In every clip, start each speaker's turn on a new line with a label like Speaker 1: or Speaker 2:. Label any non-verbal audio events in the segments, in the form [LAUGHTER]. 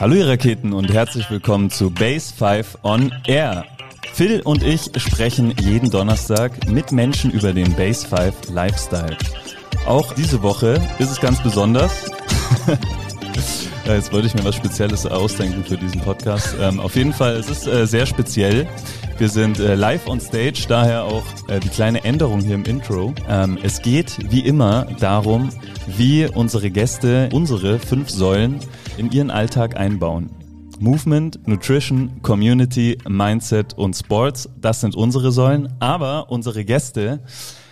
Speaker 1: Hallo ihr Raketen und herzlich willkommen zu Base 5 on Air. Phil und ich sprechen jeden Donnerstag mit Menschen über den Base 5 Lifestyle. Auch diese Woche ist es ganz besonders. [LAUGHS] Ja, Jetzt wollte ich mir was Spezielles ausdenken für diesen Podcast. Ähm, auf jeden Fall, es ist äh, sehr speziell. Wir sind äh, live on stage, daher auch äh, die kleine Änderung hier im Intro. Ähm, es geht wie immer darum, wie unsere Gäste unsere fünf Säulen in ihren Alltag einbauen. Movement, Nutrition, Community, Mindset und Sports, das sind unsere Säulen. Aber unsere Gäste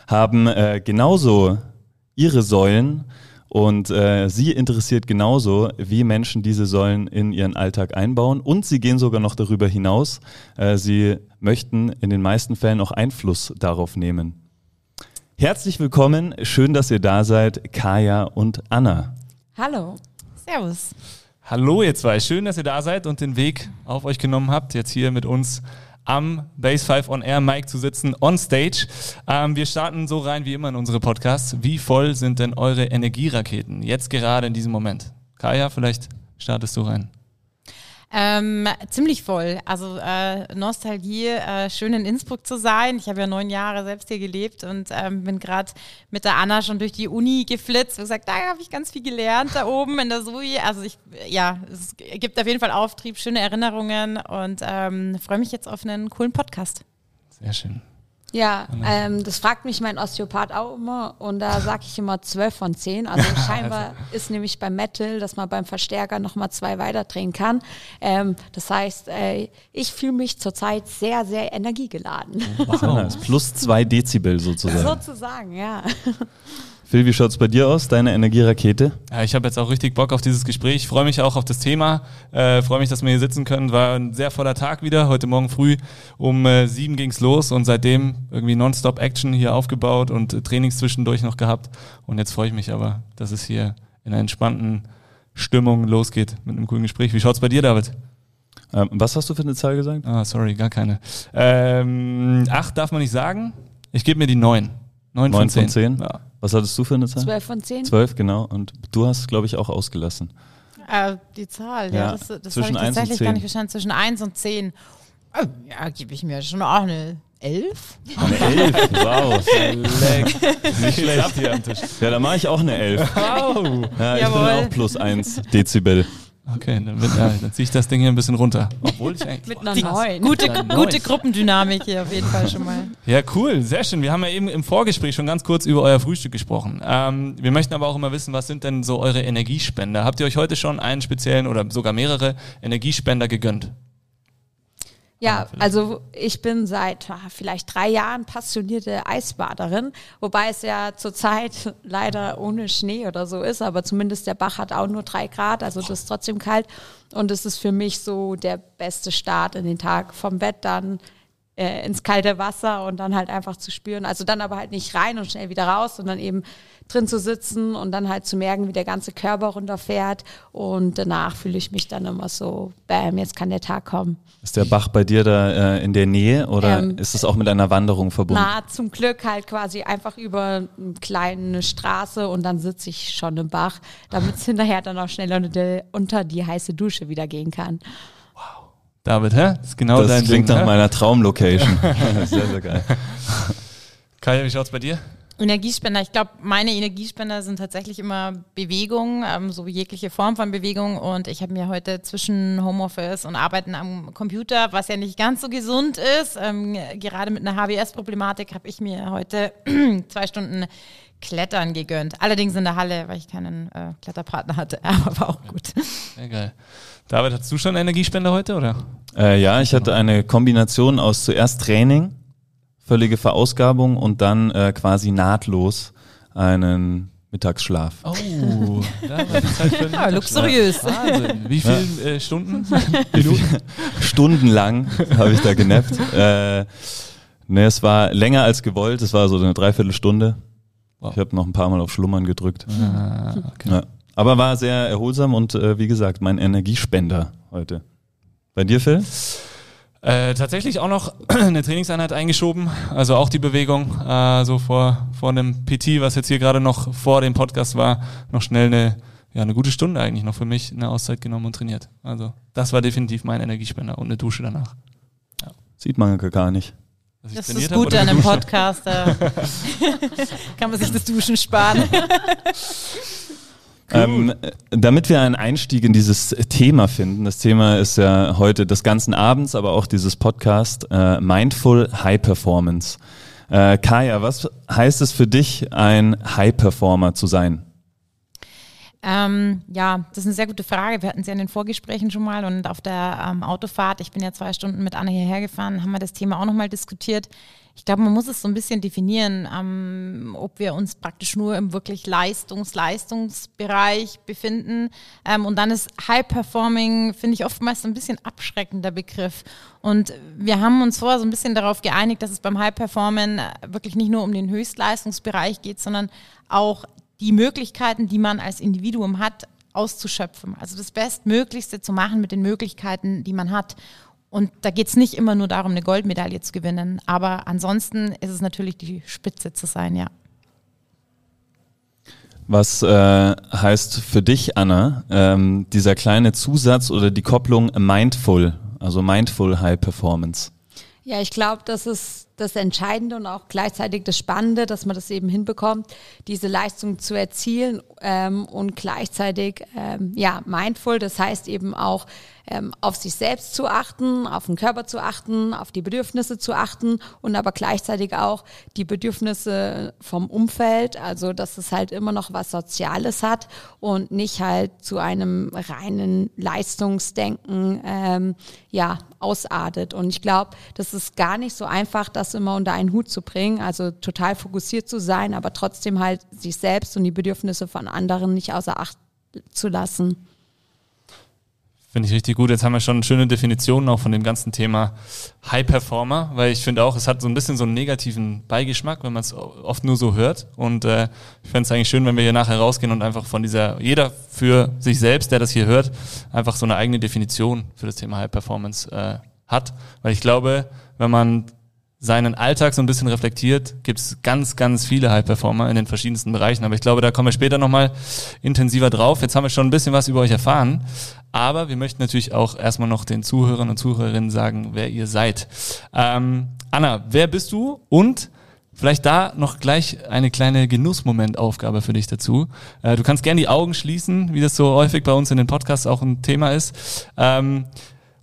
Speaker 1: haben äh, genauso ihre Säulen und äh, sie interessiert genauso, wie Menschen diese Säulen in ihren Alltag einbauen. Und sie gehen sogar noch darüber hinaus. Äh, sie möchten in den meisten Fällen auch Einfluss darauf nehmen. Herzlich willkommen, schön, dass ihr da seid, Kaya und Anna.
Speaker 2: Hallo. Servus.
Speaker 3: Hallo ihr zwei, schön, dass ihr da seid und den Weg auf euch genommen habt, jetzt hier mit uns am Base 5 on Air Mic zu sitzen, on stage. Ähm, wir starten so rein wie immer in unsere Podcasts. Wie voll sind denn eure Energieraketen jetzt gerade in diesem Moment? Kaya, vielleicht startest du rein.
Speaker 2: Ähm, ziemlich voll. Also äh, Nostalgie, äh, schön in Innsbruck zu sein. Ich habe ja neun Jahre selbst hier gelebt und ähm, bin gerade mit der Anna schon durch die Uni geflitzt. Wie gesagt, da habe ich ganz viel gelernt, da oben in der SUI. Also ich, ja, es gibt auf jeden Fall Auftrieb, schöne Erinnerungen und ähm, freue mich jetzt auf einen coolen Podcast.
Speaker 3: Sehr schön.
Speaker 4: Ja, ähm, das fragt mich mein Osteopath auch immer und da sage ich immer 12 von 10. Also [LAUGHS] scheinbar ist nämlich beim Metal, dass man beim Verstärker nochmal zwei weiterdrehen kann. Ähm, das heißt, äh, ich fühle mich zurzeit sehr, sehr energiegeladen.
Speaker 1: Wow. Plus zwei Dezibel sozusagen.
Speaker 4: Sozusagen, ja.
Speaker 1: Phil, wie schaut's bei dir aus, deine Energierakete?
Speaker 3: Ja, ich habe jetzt auch richtig Bock auf dieses Gespräch. Ich freue mich auch auf das Thema. Äh, freue mich, dass wir hier sitzen können. War ein sehr voller Tag wieder. Heute Morgen früh um äh, sieben ging's los und seitdem irgendwie nonstop Action hier aufgebaut und äh, Trainings zwischendurch noch gehabt. Und jetzt freue ich mich aber, dass es hier in einer entspannten Stimmung losgeht mit einem coolen Gespräch. Wie schaut's bei dir, David?
Speaker 1: Ähm, was hast du für eine Zahl gesagt?
Speaker 3: Ah, sorry, gar keine. Ähm, acht darf man nicht sagen. Ich gebe mir die neun. Neun von
Speaker 1: Neun
Speaker 3: zehn.
Speaker 1: von zehn?
Speaker 3: Ja.
Speaker 1: Was hattest du für eine Zahl?
Speaker 4: 12 von 10.
Speaker 1: Zwölf, genau. Und du hast, glaube ich, auch ausgelassen.
Speaker 2: Äh, die Zahl,
Speaker 1: Ja,
Speaker 2: ja, das, das
Speaker 1: zwischen
Speaker 2: habe ich
Speaker 1: eins und
Speaker 2: tatsächlich
Speaker 1: zehn.
Speaker 2: gar nicht verstanden. Zwischen 1 und 10. Oh, ja, gebe ich mir schon auch eine 11.
Speaker 1: Eine Elf, wow. [LAUGHS]
Speaker 3: Nicht schlecht hier am Tisch.
Speaker 1: Ja, da mache ich auch eine Elf.
Speaker 3: Wow.
Speaker 1: Ja, ich
Speaker 2: Jawohl.
Speaker 1: bin auch plus eins Dezibel.
Speaker 3: Okay, dann, wird, ja, dann ziehe ich das Ding hier ein bisschen runter. Obwohl ich eigentlich.
Speaker 4: Mit einer
Speaker 2: Die
Speaker 4: 9.
Speaker 2: gute, gute Gruppendynamik hier auf jeden Fall schon mal.
Speaker 3: Ja, cool, sehr schön. Wir haben ja eben im Vorgespräch schon ganz kurz über euer Frühstück gesprochen. Ähm, wir möchten aber auch immer wissen, was sind denn so eure Energiespender? Habt ihr euch heute schon einen speziellen oder sogar mehrere Energiespender gegönnt?
Speaker 4: Ja, also ich bin seit ah, vielleicht drei Jahren passionierte Eisbaderin, wobei es ja zurzeit [LAUGHS] leider ohne Schnee oder so ist, aber zumindest der Bach hat auch nur drei Grad, also das ist trotzdem kalt. Und es ist für mich so der beste Start in den Tag vom Bett dann äh, ins kalte Wasser und dann halt einfach zu spüren, also dann aber halt nicht rein und schnell wieder raus, sondern eben drin zu sitzen und dann halt zu merken, wie der ganze Körper runterfährt und danach fühle ich mich dann immer so, bam, jetzt kann der Tag kommen.
Speaker 1: Ist der Bach bei dir da äh, in der Nähe oder
Speaker 4: Ähm,
Speaker 1: ist es auch mit einer Wanderung verbunden?
Speaker 4: Na, zum Glück halt quasi einfach über eine kleine Straße und dann sitze ich schon im Bach, damit es [LAUGHS] hinterher dann auch schneller unter die, unter die heiße Dusche wieder gehen kann.
Speaker 3: David, hä? Das ist genau
Speaker 1: das
Speaker 3: dein
Speaker 1: klingt
Speaker 3: Ding,
Speaker 1: nach
Speaker 3: hä?
Speaker 1: meiner Traumlocation. [LAUGHS] [LAUGHS] sehr, sehr geil.
Speaker 3: Kaya, wie schaut's bei dir?
Speaker 2: Energiespender, ich glaube, meine Energiespender sind tatsächlich immer Bewegung, ähm, so jegliche Form von Bewegung. Und ich habe mir heute zwischen Homeoffice und Arbeiten am Computer, was ja nicht ganz so gesund ist, ähm, gerade mit einer HBS-Problematik, habe ich mir heute [CLEARS THROAT] zwei Stunden Klettern gegönnt. Allerdings in der Halle, weil ich keinen äh, Kletterpartner hatte, [LAUGHS] aber war auch gut.
Speaker 3: Sehr geil. David, hast du schon einen Energiespender heute, oder?
Speaker 1: Äh, ja, ich hatte eine Kombination aus zuerst Training, völlige Verausgabung und dann äh, quasi nahtlos einen Mittagsschlaf.
Speaker 3: Oh, einen [LAUGHS]
Speaker 2: Ja, luxuriös.
Speaker 3: Wahnsinn. Wie viele äh, Stunden? [LAUGHS] Minuten?
Speaker 1: Stundenlang habe ich da genappt. äh, ne, es war länger als gewollt, es war so eine Dreiviertelstunde.
Speaker 3: Wow.
Speaker 1: Ich habe noch ein paar Mal auf Schlummern gedrückt.
Speaker 3: Ah, okay.
Speaker 1: Ja. Aber war sehr erholsam und äh, wie gesagt, mein Energiespender heute. Bei dir, Phil?
Speaker 3: Äh, tatsächlich auch noch [CLEARS THROAT] eine Trainingseinheit eingeschoben, also auch die Bewegung, äh, so vor, vor einem PT, was jetzt hier gerade noch vor dem Podcast war, noch schnell eine ja, eine gute Stunde eigentlich noch für mich eine Auszeit genommen und trainiert. Also das war definitiv mein Energiespender und eine Dusche danach.
Speaker 1: Ja. Sieht man gar nicht.
Speaker 2: Das ist das Gute an einem Podcast. Da [LAUGHS] kann man sich das Duschen sparen. [LAUGHS]
Speaker 1: Ähm, damit wir einen Einstieg in dieses Thema finden, das Thema ist ja heute des ganzen Abends, aber auch dieses Podcast, äh, Mindful High Performance. Äh, Kaya, was heißt es für dich, ein High Performer zu sein?
Speaker 2: Ähm, ja, das ist eine sehr gute Frage. Wir hatten sie ja in den Vorgesprächen schon mal und auf der ähm, Autofahrt, ich bin ja zwei Stunden mit Anne hierher gefahren, haben wir das Thema auch nochmal diskutiert. Ich glaube, man muss es so ein bisschen definieren, ähm, ob wir uns praktisch nur im wirklich Leistungs-Leistungsbereich befinden. Ähm, und dann ist High Performing, finde ich oftmals so ein bisschen abschreckender Begriff. Und wir haben uns vorher so ein bisschen darauf geeinigt, dass es beim High Performing wirklich nicht nur um den Höchstleistungsbereich geht, sondern auch die Möglichkeiten, die man als Individuum hat, auszuschöpfen. Also das Bestmöglichste zu machen mit den Möglichkeiten, die man hat. Und da geht es nicht immer nur darum, eine Goldmedaille zu gewinnen. Aber ansonsten ist es natürlich die Spitze zu sein, ja.
Speaker 1: Was äh, heißt für dich, Anna, ähm, dieser kleine Zusatz oder die Kopplung Mindful, also Mindful High Performance?
Speaker 4: Ja, ich glaube, das ist das Entscheidende und auch gleichzeitig das Spannende, dass man das eben hinbekommt, diese Leistung zu erzielen ähm, und gleichzeitig ähm, ja mindful. Das heißt eben auch ähm, auf sich selbst zu achten, auf den Körper zu achten, auf die Bedürfnisse zu achten und aber gleichzeitig auch die Bedürfnisse vom Umfeld, also dass es halt immer noch was Soziales hat und nicht halt zu einem reinen Leistungsdenken ähm, ja ausartet. Und ich glaube, das ist gar nicht so einfach, das immer unter einen Hut zu bringen, also total fokussiert zu sein, aber trotzdem halt sich selbst und die Bedürfnisse von anderen nicht außer Acht zu lassen.
Speaker 3: Finde ich richtig gut. Jetzt haben wir schon schöne Definitionen auch von dem ganzen Thema High Performer, weil ich finde auch, es hat so ein bisschen so einen negativen Beigeschmack, wenn man es oft nur so hört. Und äh, ich fände es eigentlich schön, wenn wir hier nachher rausgehen und einfach von dieser, jeder für sich selbst, der das hier hört, einfach so eine eigene Definition für das Thema High Performance äh, hat. Weil ich glaube, wenn man seinen Alltag so ein bisschen reflektiert, gibt es ganz, ganz viele High-Performer in den verschiedensten Bereichen. Aber ich glaube, da kommen wir später nochmal intensiver drauf. Jetzt haben wir schon ein bisschen was über euch erfahren. Aber wir möchten natürlich auch erstmal noch den Zuhörern und Zuhörerinnen sagen, wer ihr seid. Ähm, Anna, wer bist du? Und vielleicht da noch gleich eine kleine Genussmomentaufgabe für dich dazu. Äh, du kannst gerne die Augen schließen, wie das so häufig bei uns in den Podcasts auch ein Thema ist. Ähm,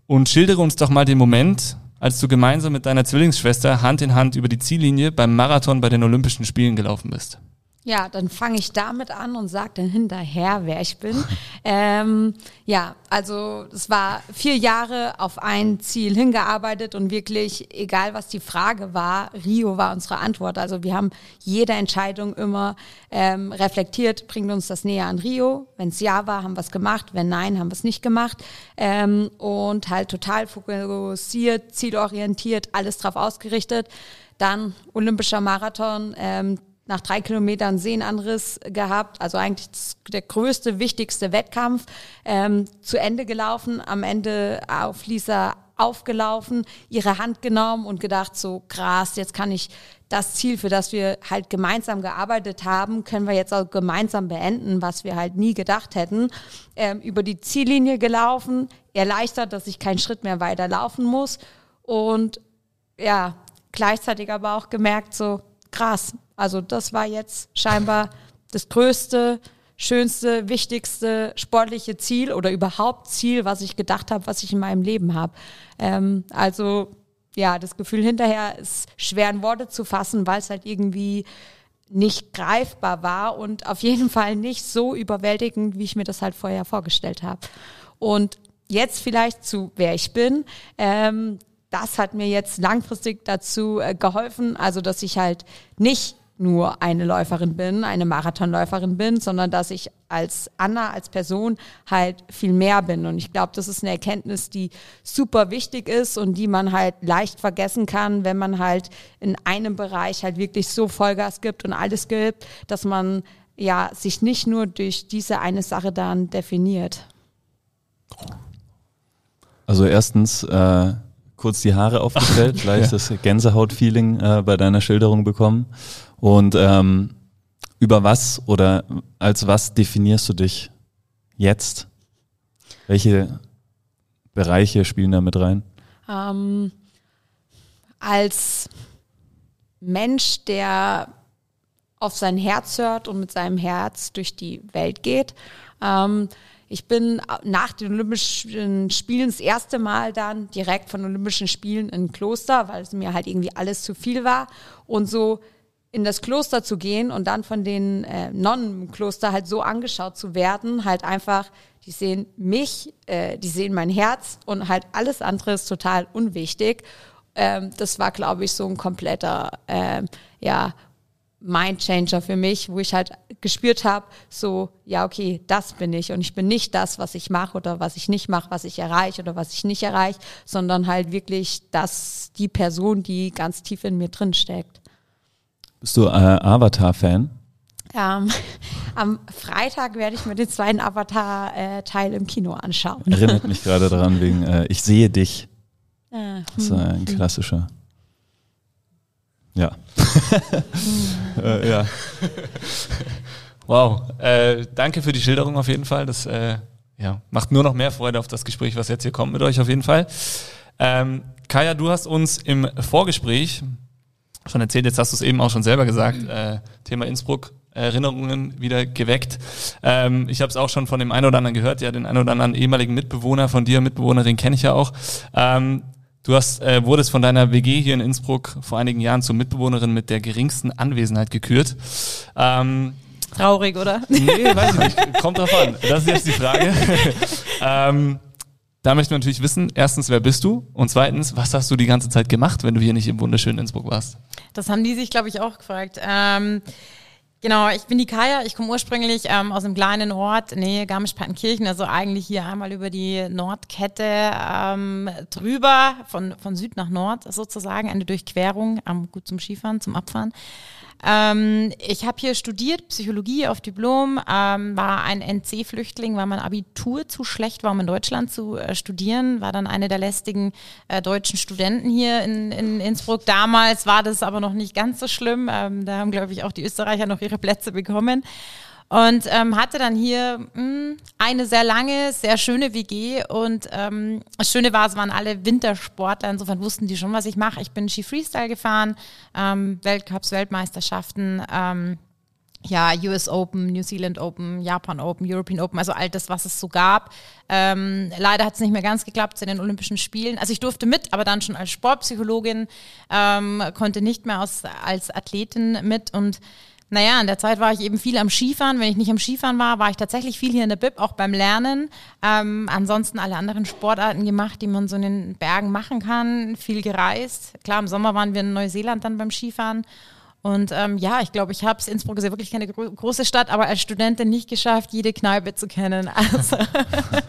Speaker 3: und schildere uns doch mal den Moment, als du gemeinsam mit deiner Zwillingsschwester Hand in Hand über die Ziellinie beim Marathon bei den Olympischen Spielen gelaufen bist?
Speaker 4: Ja, dann fange ich damit an und sage dann hinterher, wer ich bin. [LAUGHS] ähm, ja, also es war vier Jahre auf ein Ziel hingearbeitet und wirklich, egal was die Frage war, Rio war unsere Antwort. Also wir haben jede Entscheidung immer ähm, reflektiert, bringt uns das näher an Rio. Wenn es ja war, haben wir es gemacht. Wenn nein, haben wir es nicht gemacht. Ähm, und halt total fokussiert, zielorientiert, alles drauf ausgerichtet. Dann olympischer Marathon. Ähm, nach drei Kilometern Sehnenanriss gehabt, also eigentlich der größte, wichtigste Wettkampf, ähm, zu Ende gelaufen, am Ende auf Lisa aufgelaufen, ihre Hand genommen und gedacht, so krass, jetzt kann ich das Ziel, für das wir halt gemeinsam gearbeitet haben, können wir jetzt auch gemeinsam beenden, was wir halt nie gedacht hätten. Ähm, über die Ziellinie gelaufen, erleichtert, dass ich keinen Schritt mehr weiter laufen muss. Und ja, gleichzeitig aber auch gemerkt, so krass, also das war jetzt scheinbar das größte, schönste, wichtigste sportliche Ziel oder überhaupt Ziel, was ich gedacht habe, was ich in meinem Leben habe. Ähm, also ja, das Gefühl hinterher ist schwer in Worte zu fassen, weil es halt irgendwie nicht greifbar war und auf jeden Fall nicht so überwältigend, wie ich mir das halt vorher vorgestellt habe. Und jetzt vielleicht zu wer ich bin. Ähm, das hat mir jetzt langfristig dazu äh, geholfen, also dass ich halt nicht nur eine Läuferin bin, eine Marathonläuferin bin, sondern dass ich als Anna, als Person halt viel mehr bin. Und ich glaube, das ist eine Erkenntnis, die super wichtig ist und die man halt leicht vergessen kann, wenn man halt in einem Bereich halt wirklich so Vollgas gibt und alles gibt, dass man ja sich nicht nur durch diese eine Sache dann definiert.
Speaker 1: Also erstens äh, kurz die Haare aufgestellt, [LAUGHS] gleich das Gänsehaut-Feeling äh, bei deiner Schilderung bekommen. Und ähm, über was oder als was definierst du dich jetzt? Welche Bereiche spielen da mit rein?
Speaker 4: Ähm, als Mensch, der auf sein Herz hört und mit seinem Herz durch die Welt geht. Ähm, ich bin nach den Olympischen Spielen das erste Mal dann direkt von Olympischen Spielen in ein Kloster, weil es mir halt irgendwie alles zu viel war. Und so in das Kloster zu gehen und dann von den äh, Nonnen im Kloster halt so angeschaut zu werden, halt einfach, die sehen mich, äh, die sehen mein Herz und halt alles andere ist total unwichtig. Ähm, das war, glaube ich, so ein kompletter, äh, ja, Mindchanger für mich, wo ich halt gespürt habe, so, ja, okay, das bin ich und ich bin nicht das, was ich mache oder was ich nicht mache, was ich erreiche oder was ich nicht erreiche, sondern halt wirklich das, die Person, die ganz tief in mir drin steckt.
Speaker 1: Bist du äh, Avatar-Fan?
Speaker 4: Ähm, [LAUGHS] am Freitag werde ich mir den zweiten Avatar-Teil im Kino anschauen.
Speaker 1: Erinnert mich gerade daran wegen äh, Ich sehe dich. Ah, das ist ein klassischer. Ja. [LAUGHS]
Speaker 3: äh, ja. [LAUGHS] wow. Äh, danke für die Schilderung auf jeden Fall. Das äh, ja, macht nur noch mehr Freude auf das Gespräch, was jetzt hier kommt mit euch auf jeden Fall. Ähm, Kaya, du hast uns im Vorgespräch schon erzählt, jetzt hast du es eben auch schon selber gesagt, äh, Thema Innsbruck, Erinnerungen wieder geweckt. Ähm, ich habe es auch schon von dem einen oder anderen gehört, ja, den einen oder anderen ehemaligen Mitbewohner von dir, Mitbewohnerin kenne ich ja auch. Ähm, Du hast, äh, wurdest von deiner WG hier in Innsbruck vor einigen Jahren zur Mitbewohnerin mit der geringsten Anwesenheit gekürt.
Speaker 2: Ähm, Traurig, oder?
Speaker 3: Nee, weiß ich nicht. [LAUGHS] Kommt drauf an. Das ist jetzt die Frage. [LAUGHS] ähm, da möchten wir natürlich wissen, erstens, wer bist du? Und zweitens, was hast du die ganze Zeit gemacht, wenn du hier nicht im wunderschönen Innsbruck warst?
Speaker 2: Das haben die sich, glaube ich, auch gefragt. Ähm, Genau, ich bin die Kaya, ich komme ursprünglich ähm, aus einem kleinen Ort, nee, Garmisch-Partenkirchen, also eigentlich hier einmal über die Nordkette ähm, drüber, von, von Süd nach Nord sozusagen, eine Durchquerung, ähm, gut zum Skifahren, zum Abfahren. Ähm, ich habe hier studiert, Psychologie auf Diplom, ähm, war ein NC-Flüchtling, weil mein Abitur zu schlecht war, um in Deutschland zu äh, studieren, war dann eine der lästigen äh, deutschen Studenten hier in, in Innsbruck. Damals war das aber noch nicht ganz so schlimm. Ähm, da haben, glaube ich, auch die Österreicher noch ihre Plätze bekommen. Und ähm, hatte dann hier mh, hm, eine sehr lange, sehr schöne WG. Und ähm, das Schöne war, es waren alle Wintersportler. Insofern wussten die schon, was ich mache. Ich bin Ski Freestyle gefahren, ähm, Weltcups, Weltmeisterschaften. Ähm, ja, US Open, New Zealand Open, Japan Open, European Open, also all das, was es so gab. Ähm, leider hat es nicht mehr ganz geklappt zu den Olympischen Spielen. Also ich durfte mit, aber dann schon als Sportpsychologin, ähm, konnte nicht mehr aus, als Athletin mit und naja, in der Zeit war ich eben viel am Skifahren. Wenn ich nicht am Skifahren war, war ich tatsächlich viel hier in der Bib, auch beim Lernen. Ähm, ansonsten alle anderen Sportarten gemacht, die man so in den Bergen machen kann. Viel gereist. Klar, im Sommer waren wir in Neuseeland dann beim Skifahren. Und ähm, ja, ich glaube, ich habe es, Innsbruck ist ja wirklich keine gro große Stadt, aber als Studentin nicht geschafft, jede Kneipe zu kennen. [LAUGHS] Also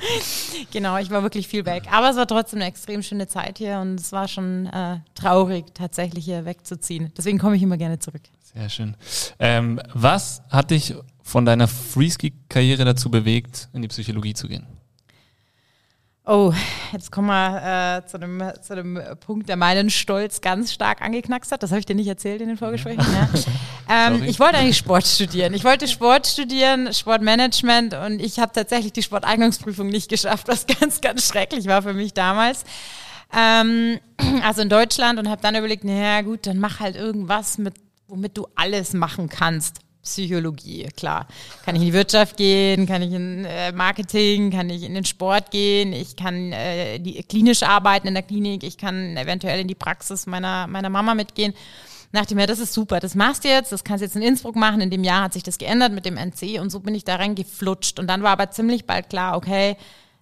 Speaker 2: [LAUGHS] genau, ich war wirklich viel weg. Aber es war trotzdem eine extrem schöne Zeit hier und es war schon äh, traurig, tatsächlich hier wegzuziehen. Deswegen komme ich immer gerne zurück.
Speaker 3: Sehr schön. Ähm, was hat dich von deiner Freeski-Karriere dazu bewegt, in die Psychologie zu gehen?
Speaker 2: Oh, jetzt kommen wir äh, zu, dem, zu dem Punkt, der meinen Stolz ganz stark angeknackst hat. Das habe ich dir nicht erzählt in den Vorgesprächen. Ja. [LAUGHS] ähm, ich wollte eigentlich Sport studieren. Ich wollte Sport studieren, Sportmanagement und ich habe tatsächlich die Sporteignungsprüfung nicht geschafft, was [LAUGHS] ganz, ganz schrecklich war für mich damals. Ähm, also in Deutschland und habe dann überlegt, naja gut, dann mach halt irgendwas mit womit du alles machen kannst. Psychologie, klar. Kann ich in die Wirtschaft gehen, kann ich in äh, Marketing, kann ich in den Sport gehen, ich kann äh, die, klinisch arbeiten in der Klinik, ich kann eventuell in die Praxis meiner, meiner Mama mitgehen. Dachte ich mir, das ist super, das machst du jetzt, das kannst du jetzt in Innsbruck machen. In dem Jahr hat sich das geändert mit dem NC und so bin ich da reingeflutscht. Und dann war aber ziemlich bald klar, okay,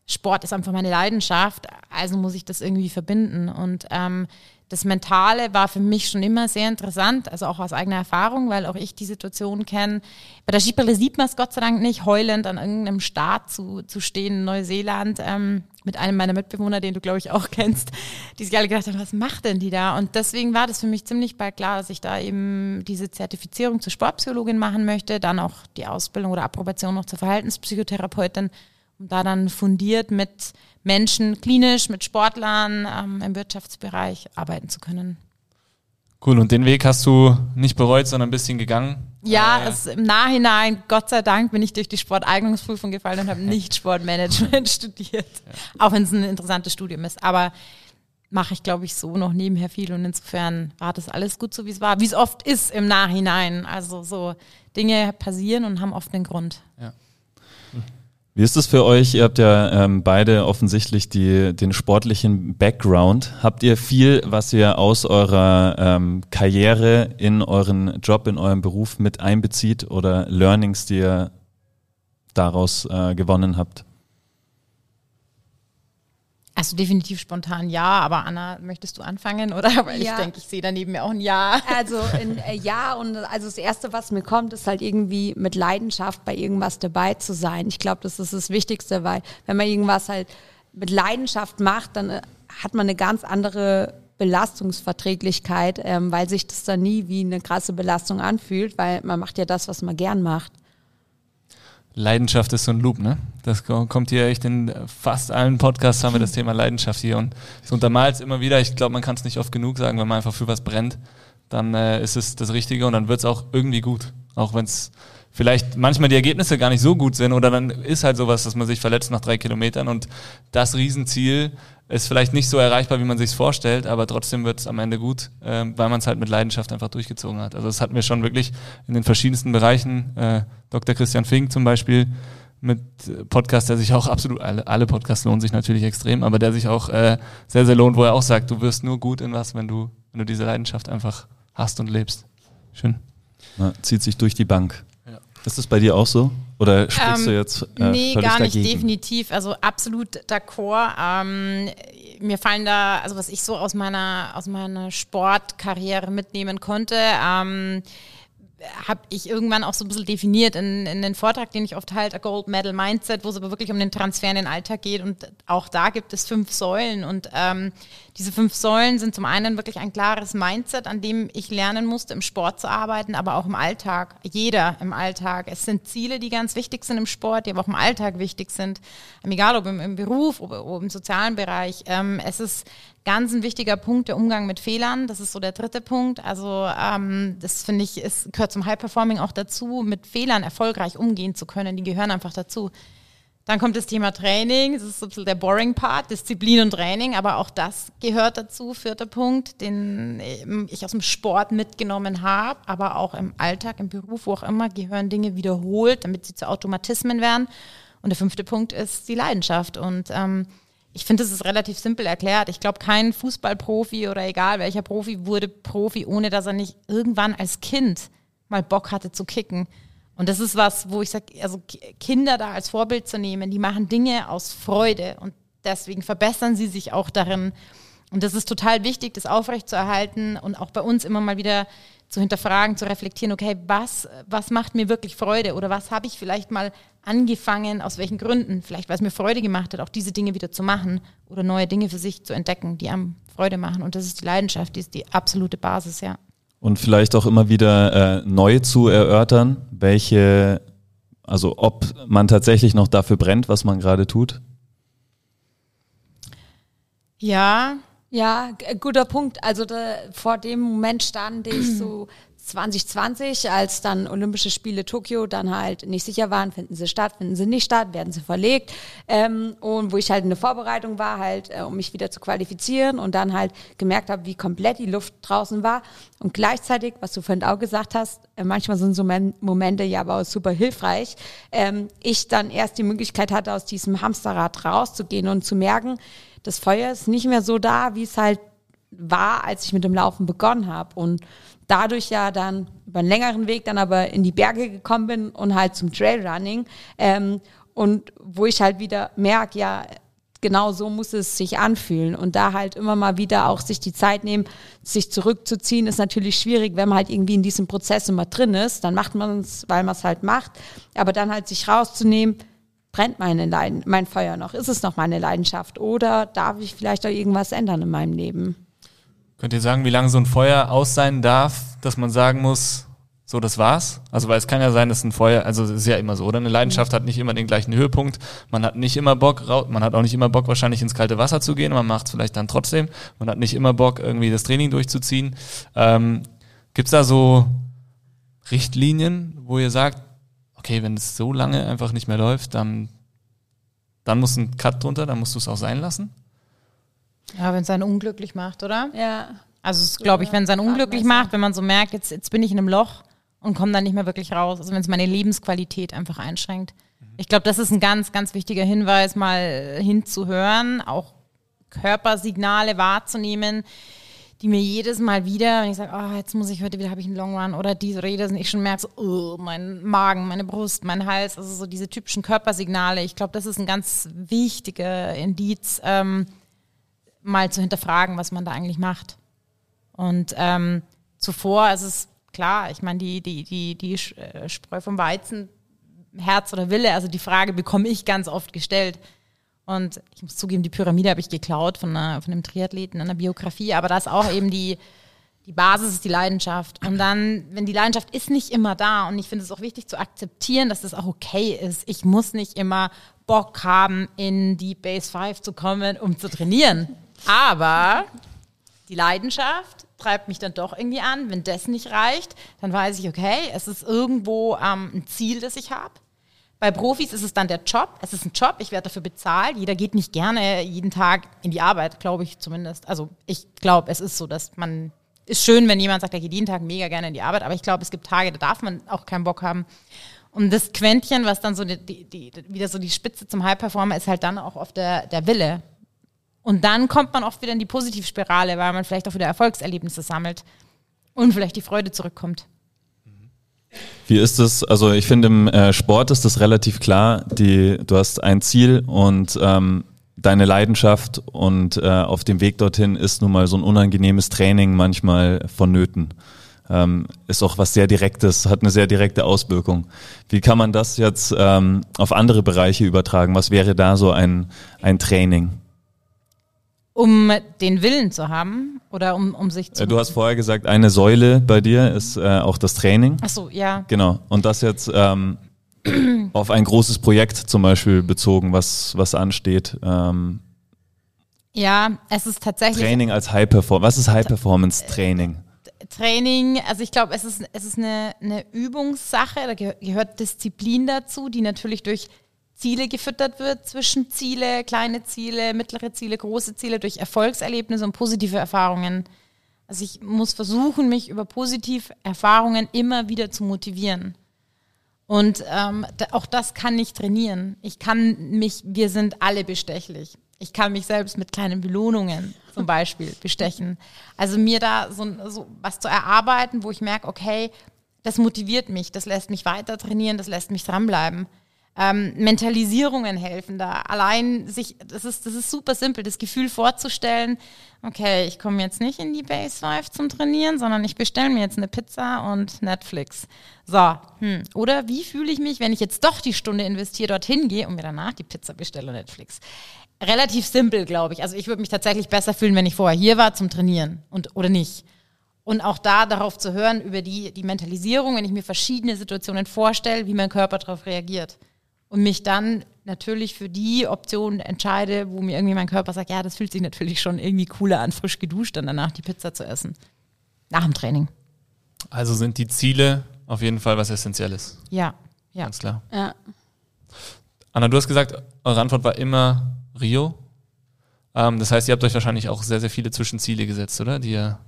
Speaker 2: Sport ist einfach meine Leidenschaft, also muss ich das irgendwie verbinden. Und ähm, das Mentale war für mich schon immer sehr interessant, also auch aus eigener Erfahrung, weil auch ich die Situation kenne. Bei der Skibrille sieht man es Gott sei Dank nicht, heulend an irgendeinem Start zu, zu stehen in Neuseeland ähm, mit einem meiner Mitbewohner, den du, glaube ich, auch [LAUGHS] kennst, die sich alle gedacht haben, was macht denn die da? Und deswegen war das für mich ziemlich bald klar, dass ich da eben diese Zertifizierung zur Sportpsychologin machen möchte, dann auch die Ausbildung oder Approbation noch zur Verhaltenspsychotherapeutin um da dann fundiert mit Menschen, klinisch, mit Sportlern ähm, im Wirtschaftsbereich arbeiten zu können.
Speaker 3: Cool, und den Weg hast du nicht bereut, sondern ein bisschen gegangen?
Speaker 2: Ja, äh, es, im Nachhinein, Gott sei Dank, bin ich durch die Sporteignungsprüfung gefallen und habe [LAUGHS] nicht Sportmanagement [LAUGHS] studiert. Ja. Auch wenn es ein interessantes Studium ist. Aber mache ich, glaube ich, so noch nebenher viel und insofern war das alles gut so, wie es war. Wie es oft ist im Nachhinein. Also so Dinge passieren und haben oft einen Grund. Ja.
Speaker 1: Wie ist es für euch? Ihr habt ja ähm, beide offensichtlich die, den sportlichen Background. Habt ihr viel, was ihr aus eurer ähm, Karriere in euren Job, in eurem Beruf mit einbezieht oder Learnings, die ihr daraus äh, gewonnen habt?
Speaker 2: Also definitiv spontan ja, aber Anna, möchtest du anfangen oder? [LAUGHS] Weil ja. ich denke, ich sehe daneben mir auch ein Ja.
Speaker 4: Also in, [LAUGHS] äh, ja und also das Erste, was mir kommt, ist halt irgendwie mit Leidenschaft bei irgendwas dabei zu sein. Ich glaube, das ist das Wichtigste, weil wenn man irgendwas halt mit Leidenschaft macht, dann äh, hat man eine ganz andere Belastungsverträglichkeit, ähm, weil sich das dann nie wie eine krasse Belastung anfühlt, weil man macht ja das, was man gern macht.
Speaker 3: Leidenschaft ist so ein Loop, ne? Das kommt hier echt in fast allen Podcasts haben wir das Thema Leidenschaft hier und es untermalt es immer wieder. Ich glaube, man kann es nicht oft genug sagen, wenn man einfach für was brennt, dann äh, ist es das Richtige und dann wird es auch irgendwie gut. Auch wenn es vielleicht manchmal die Ergebnisse gar nicht so gut sind oder dann ist halt sowas, dass man sich verletzt nach drei Kilometern und das Riesenziel ist vielleicht nicht so erreichbar, wie man sich vorstellt, aber trotzdem wird es am Ende gut, äh, weil man es halt mit Leidenschaft einfach durchgezogen hat. Also das hatten wir schon wirklich in den verschiedensten Bereichen. Äh, Dr. Christian Fink zum Beispiel mit Podcast, der sich auch absolut, alle, alle Podcasts lohnen sich natürlich extrem, aber der sich auch äh, sehr, sehr lohnt, wo er auch sagt, du wirst nur gut in was, wenn du, wenn du diese Leidenschaft einfach hast und lebst. Schön.
Speaker 1: Na, zieht sich durch die Bank. Ist das bei dir auch so? Oder sprichst ähm, du jetzt
Speaker 2: äh, Nee, gar nicht, dagegen? definitiv. Also absolut d'accord. Ähm, mir fallen da, also was ich so aus meiner, aus meiner Sportkarriere mitnehmen konnte, ähm, habe ich irgendwann auch so ein bisschen definiert in, in den Vortrag, den ich oft halte, Gold Medal Mindset, wo es aber wirklich um den Transfer in den Alltag geht. Und auch da gibt es fünf Säulen. Und ähm, diese fünf Säulen sind zum einen wirklich ein klares Mindset, an dem ich lernen musste, im Sport zu arbeiten, aber auch im Alltag. Jeder im Alltag. Es sind Ziele, die ganz wichtig sind im Sport, die aber auch im Alltag wichtig sind. Egal ob im, im Beruf, ob, ob im sozialen Bereich. Ähm, es ist ganz ein wichtiger Punkt, der Umgang mit Fehlern. Das ist so der dritte Punkt. Also ähm, das finde ich, es gehört zum High Performing auch dazu, mit Fehlern erfolgreich umgehen zu können. Die gehören einfach dazu. Dann kommt das Thema Training, das ist so ein bisschen der boring Part, Disziplin und Training, aber auch das gehört dazu, vierter Punkt, den ich aus dem Sport mitgenommen habe, aber auch im Alltag, im Beruf, wo auch immer, gehören Dinge wiederholt, damit sie zu Automatismen werden. Und der fünfte Punkt ist die Leidenschaft. Und ähm, ich finde, das ist relativ simpel erklärt. Ich glaube, kein Fußballprofi oder egal welcher Profi wurde Profi, ohne dass er nicht irgendwann als Kind mal Bock hatte zu kicken. Und das ist was, wo ich sage, also Kinder da als Vorbild zu nehmen, die machen Dinge aus Freude und deswegen verbessern sie sich auch darin. Und das ist total wichtig, das aufrechtzuerhalten und auch bei uns immer mal wieder zu hinterfragen, zu reflektieren, okay, was, was macht mir wirklich Freude oder was habe ich vielleicht mal angefangen, aus welchen Gründen, vielleicht weil es mir Freude gemacht hat, auch diese Dinge wieder zu machen oder neue Dinge für sich zu entdecken, die einem Freude machen. Und das ist die Leidenschaft, die ist die absolute Basis, ja.
Speaker 1: Und vielleicht auch immer wieder äh, neu zu erörtern, welche, also ob man tatsächlich noch dafür brennt, was man gerade tut.
Speaker 4: Ja, ja, guter Punkt. Also da, vor dem Moment stand ich so [CLEARS THROAT] 2020, als dann Olympische Spiele Tokio dann halt nicht sicher waren, finden sie statt, finden sie nicht statt, werden sie verlegt. Ähm, und wo ich halt in der Vorbereitung war, halt, äh, um mich wieder zu qualifizieren und dann halt gemerkt habe, wie komplett die Luft draußen war. Und gleichzeitig, was du vorhin auch gesagt hast, äh, manchmal sind so Momente ja aber auch super hilfreich, ähm, ich dann erst die Möglichkeit hatte, aus diesem Hamsterrad rauszugehen und zu merken, das Feuer ist nicht mehr so da, wie es halt war, als ich mit dem Laufen begonnen habe. Und dadurch ja dann über einen längeren Weg dann aber in die Berge gekommen bin und halt zum Trailrunning. Ähm, und wo ich halt wieder merke, ja, genau so muss es sich anfühlen. Und da halt immer mal wieder auch sich die Zeit nehmen, sich zurückzuziehen, ist natürlich schwierig, wenn man halt irgendwie in diesem Prozess immer drin ist. Dann macht man es, weil man es halt macht. Aber dann halt sich rauszunehmen, brennt meine Leiden, mein Feuer noch? Ist es noch meine Leidenschaft? Oder darf ich vielleicht auch irgendwas ändern in meinem Leben?
Speaker 3: Könnt ihr sagen, wie lange so ein Feuer aus sein darf, dass man sagen muss, so, das war's. Also, weil es kann ja sein, dass ein Feuer, also es ist ja immer so, oder? Eine Leidenschaft hat nicht immer den gleichen Höhepunkt. Man hat nicht immer Bock, man hat auch nicht immer Bock, wahrscheinlich ins kalte Wasser zu gehen. Man macht es vielleicht dann trotzdem. Man hat nicht immer Bock, irgendwie das Training durchzuziehen. Ähm, gibt's da so Richtlinien, wo ihr sagt, okay, wenn es so lange einfach nicht mehr läuft, dann, dann muss ein Cut drunter, dann musst du es auch sein lassen?
Speaker 2: Ja, wenn es einen unglücklich macht, oder?
Speaker 4: Ja.
Speaker 2: Also, glaube ich, wenn es einen unglücklich macht, wenn man so merkt, jetzt, jetzt bin ich in einem Loch und komme dann nicht mehr wirklich raus. Also, wenn es meine Lebensqualität einfach einschränkt. Ich glaube, das ist ein ganz, ganz wichtiger Hinweis, mal hinzuhören, auch Körpersignale wahrzunehmen, die mir jedes Mal wieder, wenn ich sage, oh, jetzt muss ich heute wieder, habe ich einen Long Run oder diese Rede, und ich schon merke, so, oh, mein Magen, meine Brust, mein Hals, also so diese typischen Körpersignale. Ich glaube, das ist ein ganz wichtiger Indiz, ähm, mal zu hinterfragen, was man da eigentlich macht. Und ähm, zuvor ist es klar, ich meine, die, die, die, die äh, Spreu vom Weizen, Herz oder Wille, also die Frage bekomme ich ganz oft gestellt. Und ich muss zugeben, die Pyramide habe ich geklaut von, einer, von einem Triathleten in einer Biografie, aber da ist auch eben die, die Basis ist die Leidenschaft. Und dann, wenn die Leidenschaft ist nicht immer da, und ich finde es auch wichtig zu akzeptieren, dass das auch okay ist. Ich muss nicht immer Bock haben, in die Base 5 zu kommen, um zu trainieren. Aber die Leidenschaft treibt mich dann doch irgendwie an. Wenn das nicht reicht, dann weiß ich, okay, es ist irgendwo ähm, ein Ziel, das ich habe. Bei Profis ist es dann der Job. Es ist ein Job, ich werde dafür bezahlt. Jeder geht nicht gerne jeden Tag in die Arbeit, glaube ich zumindest. Also ich glaube, es ist so, dass man, ist schön, wenn jemand sagt, er geht jeden Tag mega gerne in die Arbeit, aber ich glaube, es gibt Tage, da darf man auch keinen Bock haben. Und das Quäntchen, was dann so die, die, die, wieder so die Spitze zum High-Performer ist halt dann auch oft der, der Wille. Und dann kommt man oft wieder in die Positivspirale, weil man vielleicht auch wieder Erfolgserlebnisse sammelt und vielleicht die Freude zurückkommt.
Speaker 1: Wie ist es? Also ich finde im äh, Sport ist das relativ klar. Die, du hast ein Ziel und ähm, deine Leidenschaft und äh, auf dem Weg dorthin ist nun mal so ein unangenehmes Training manchmal vonnöten. Ähm, ist auch was sehr Direktes, hat eine sehr direkte Auswirkung. Wie kann man das jetzt ähm, auf andere Bereiche übertragen? Was wäre da so ein, ein Training?
Speaker 2: Um den Willen zu haben oder um, um sich zu.
Speaker 1: Äh, du hast vorher gesagt, eine Säule bei dir ist äh, auch das Training.
Speaker 2: Ach so, ja.
Speaker 1: Genau. Und das jetzt ähm, [CLEARS THROAT] auf ein großes Projekt zum Beispiel bezogen, was, was ansteht. Ähm,
Speaker 2: ja, es ist tatsächlich.
Speaker 1: Training als High Performance. Was ist High Performance Training?
Speaker 2: Training, also ich glaube, es ist, es ist eine, eine Übungssache, da gehört Disziplin dazu, die natürlich durch Ziele gefüttert wird, Zwischenziele, kleine Ziele, mittlere Ziele, große Ziele, durch Erfolgserlebnisse und positive Erfahrungen. Also ich muss versuchen, mich über positive Erfahrungen immer wieder zu motivieren. Und ähm, auch das kann ich trainieren. Ich kann mich, wir sind alle bestechlich. Ich kann mich selbst mit kleinen Belohnungen zum Beispiel [LAUGHS] bestechen. Also mir da so, so was zu erarbeiten, wo ich merke, okay, das motiviert mich, das lässt mich weiter trainieren, das lässt mich dranbleiben ähm, Mentalisierungen helfen da. Allein sich, das ist, das ist super simpel, das Gefühl vorzustellen, okay, ich komme jetzt nicht in die Base 5 zum Trainieren, sondern ich bestelle mir jetzt eine Pizza und Netflix. So, hm. oder wie fühle ich mich, wenn ich jetzt doch die Stunde investiere, dorthin gehe und mir danach die Pizza bestelle und Netflix? Relativ simpel, glaube ich. Also ich würde mich tatsächlich besser fühlen, wenn ich vorher hier war zum Trainieren und oder nicht. Und auch da darauf zu hören, über die, die Mentalisierung, wenn ich mir verschiedene Situationen vorstelle, wie mein Körper darauf reagiert und mich dann natürlich für die Option entscheide, wo mir irgendwie mein Körper sagt, ja, das fühlt sich natürlich schon irgendwie cooler an, frisch geduscht und danach die Pizza zu essen. Nach dem Training.
Speaker 3: Also sind die Ziele auf jeden Fall was Essentielles.
Speaker 2: Ja, ja.
Speaker 3: Ganz klar.
Speaker 4: Ja.
Speaker 3: Anna, du hast gesagt, eure Antwort war immer Rio. Ähm, das heißt, ihr habt euch wahrscheinlich auch sehr, sehr viele Zwischenziele gesetzt, oder? Die ihr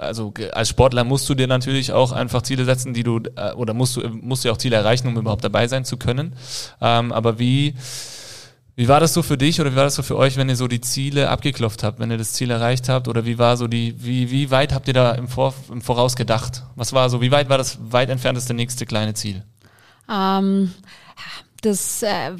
Speaker 3: also als Sportler musst du dir natürlich auch einfach Ziele setzen, die du äh, oder musst du musst ja auch Ziele erreichen, um überhaupt dabei sein zu können. Ähm, aber wie wie war das so für dich oder wie war das so für euch, wenn ihr so die Ziele abgeklopft habt, wenn ihr das Ziel erreicht habt oder wie war so die wie wie weit habt ihr da im, Vor, im Voraus gedacht? Was war so wie weit war das weit entfernteste nächste kleine Ziel?
Speaker 4: Ähm, das äh,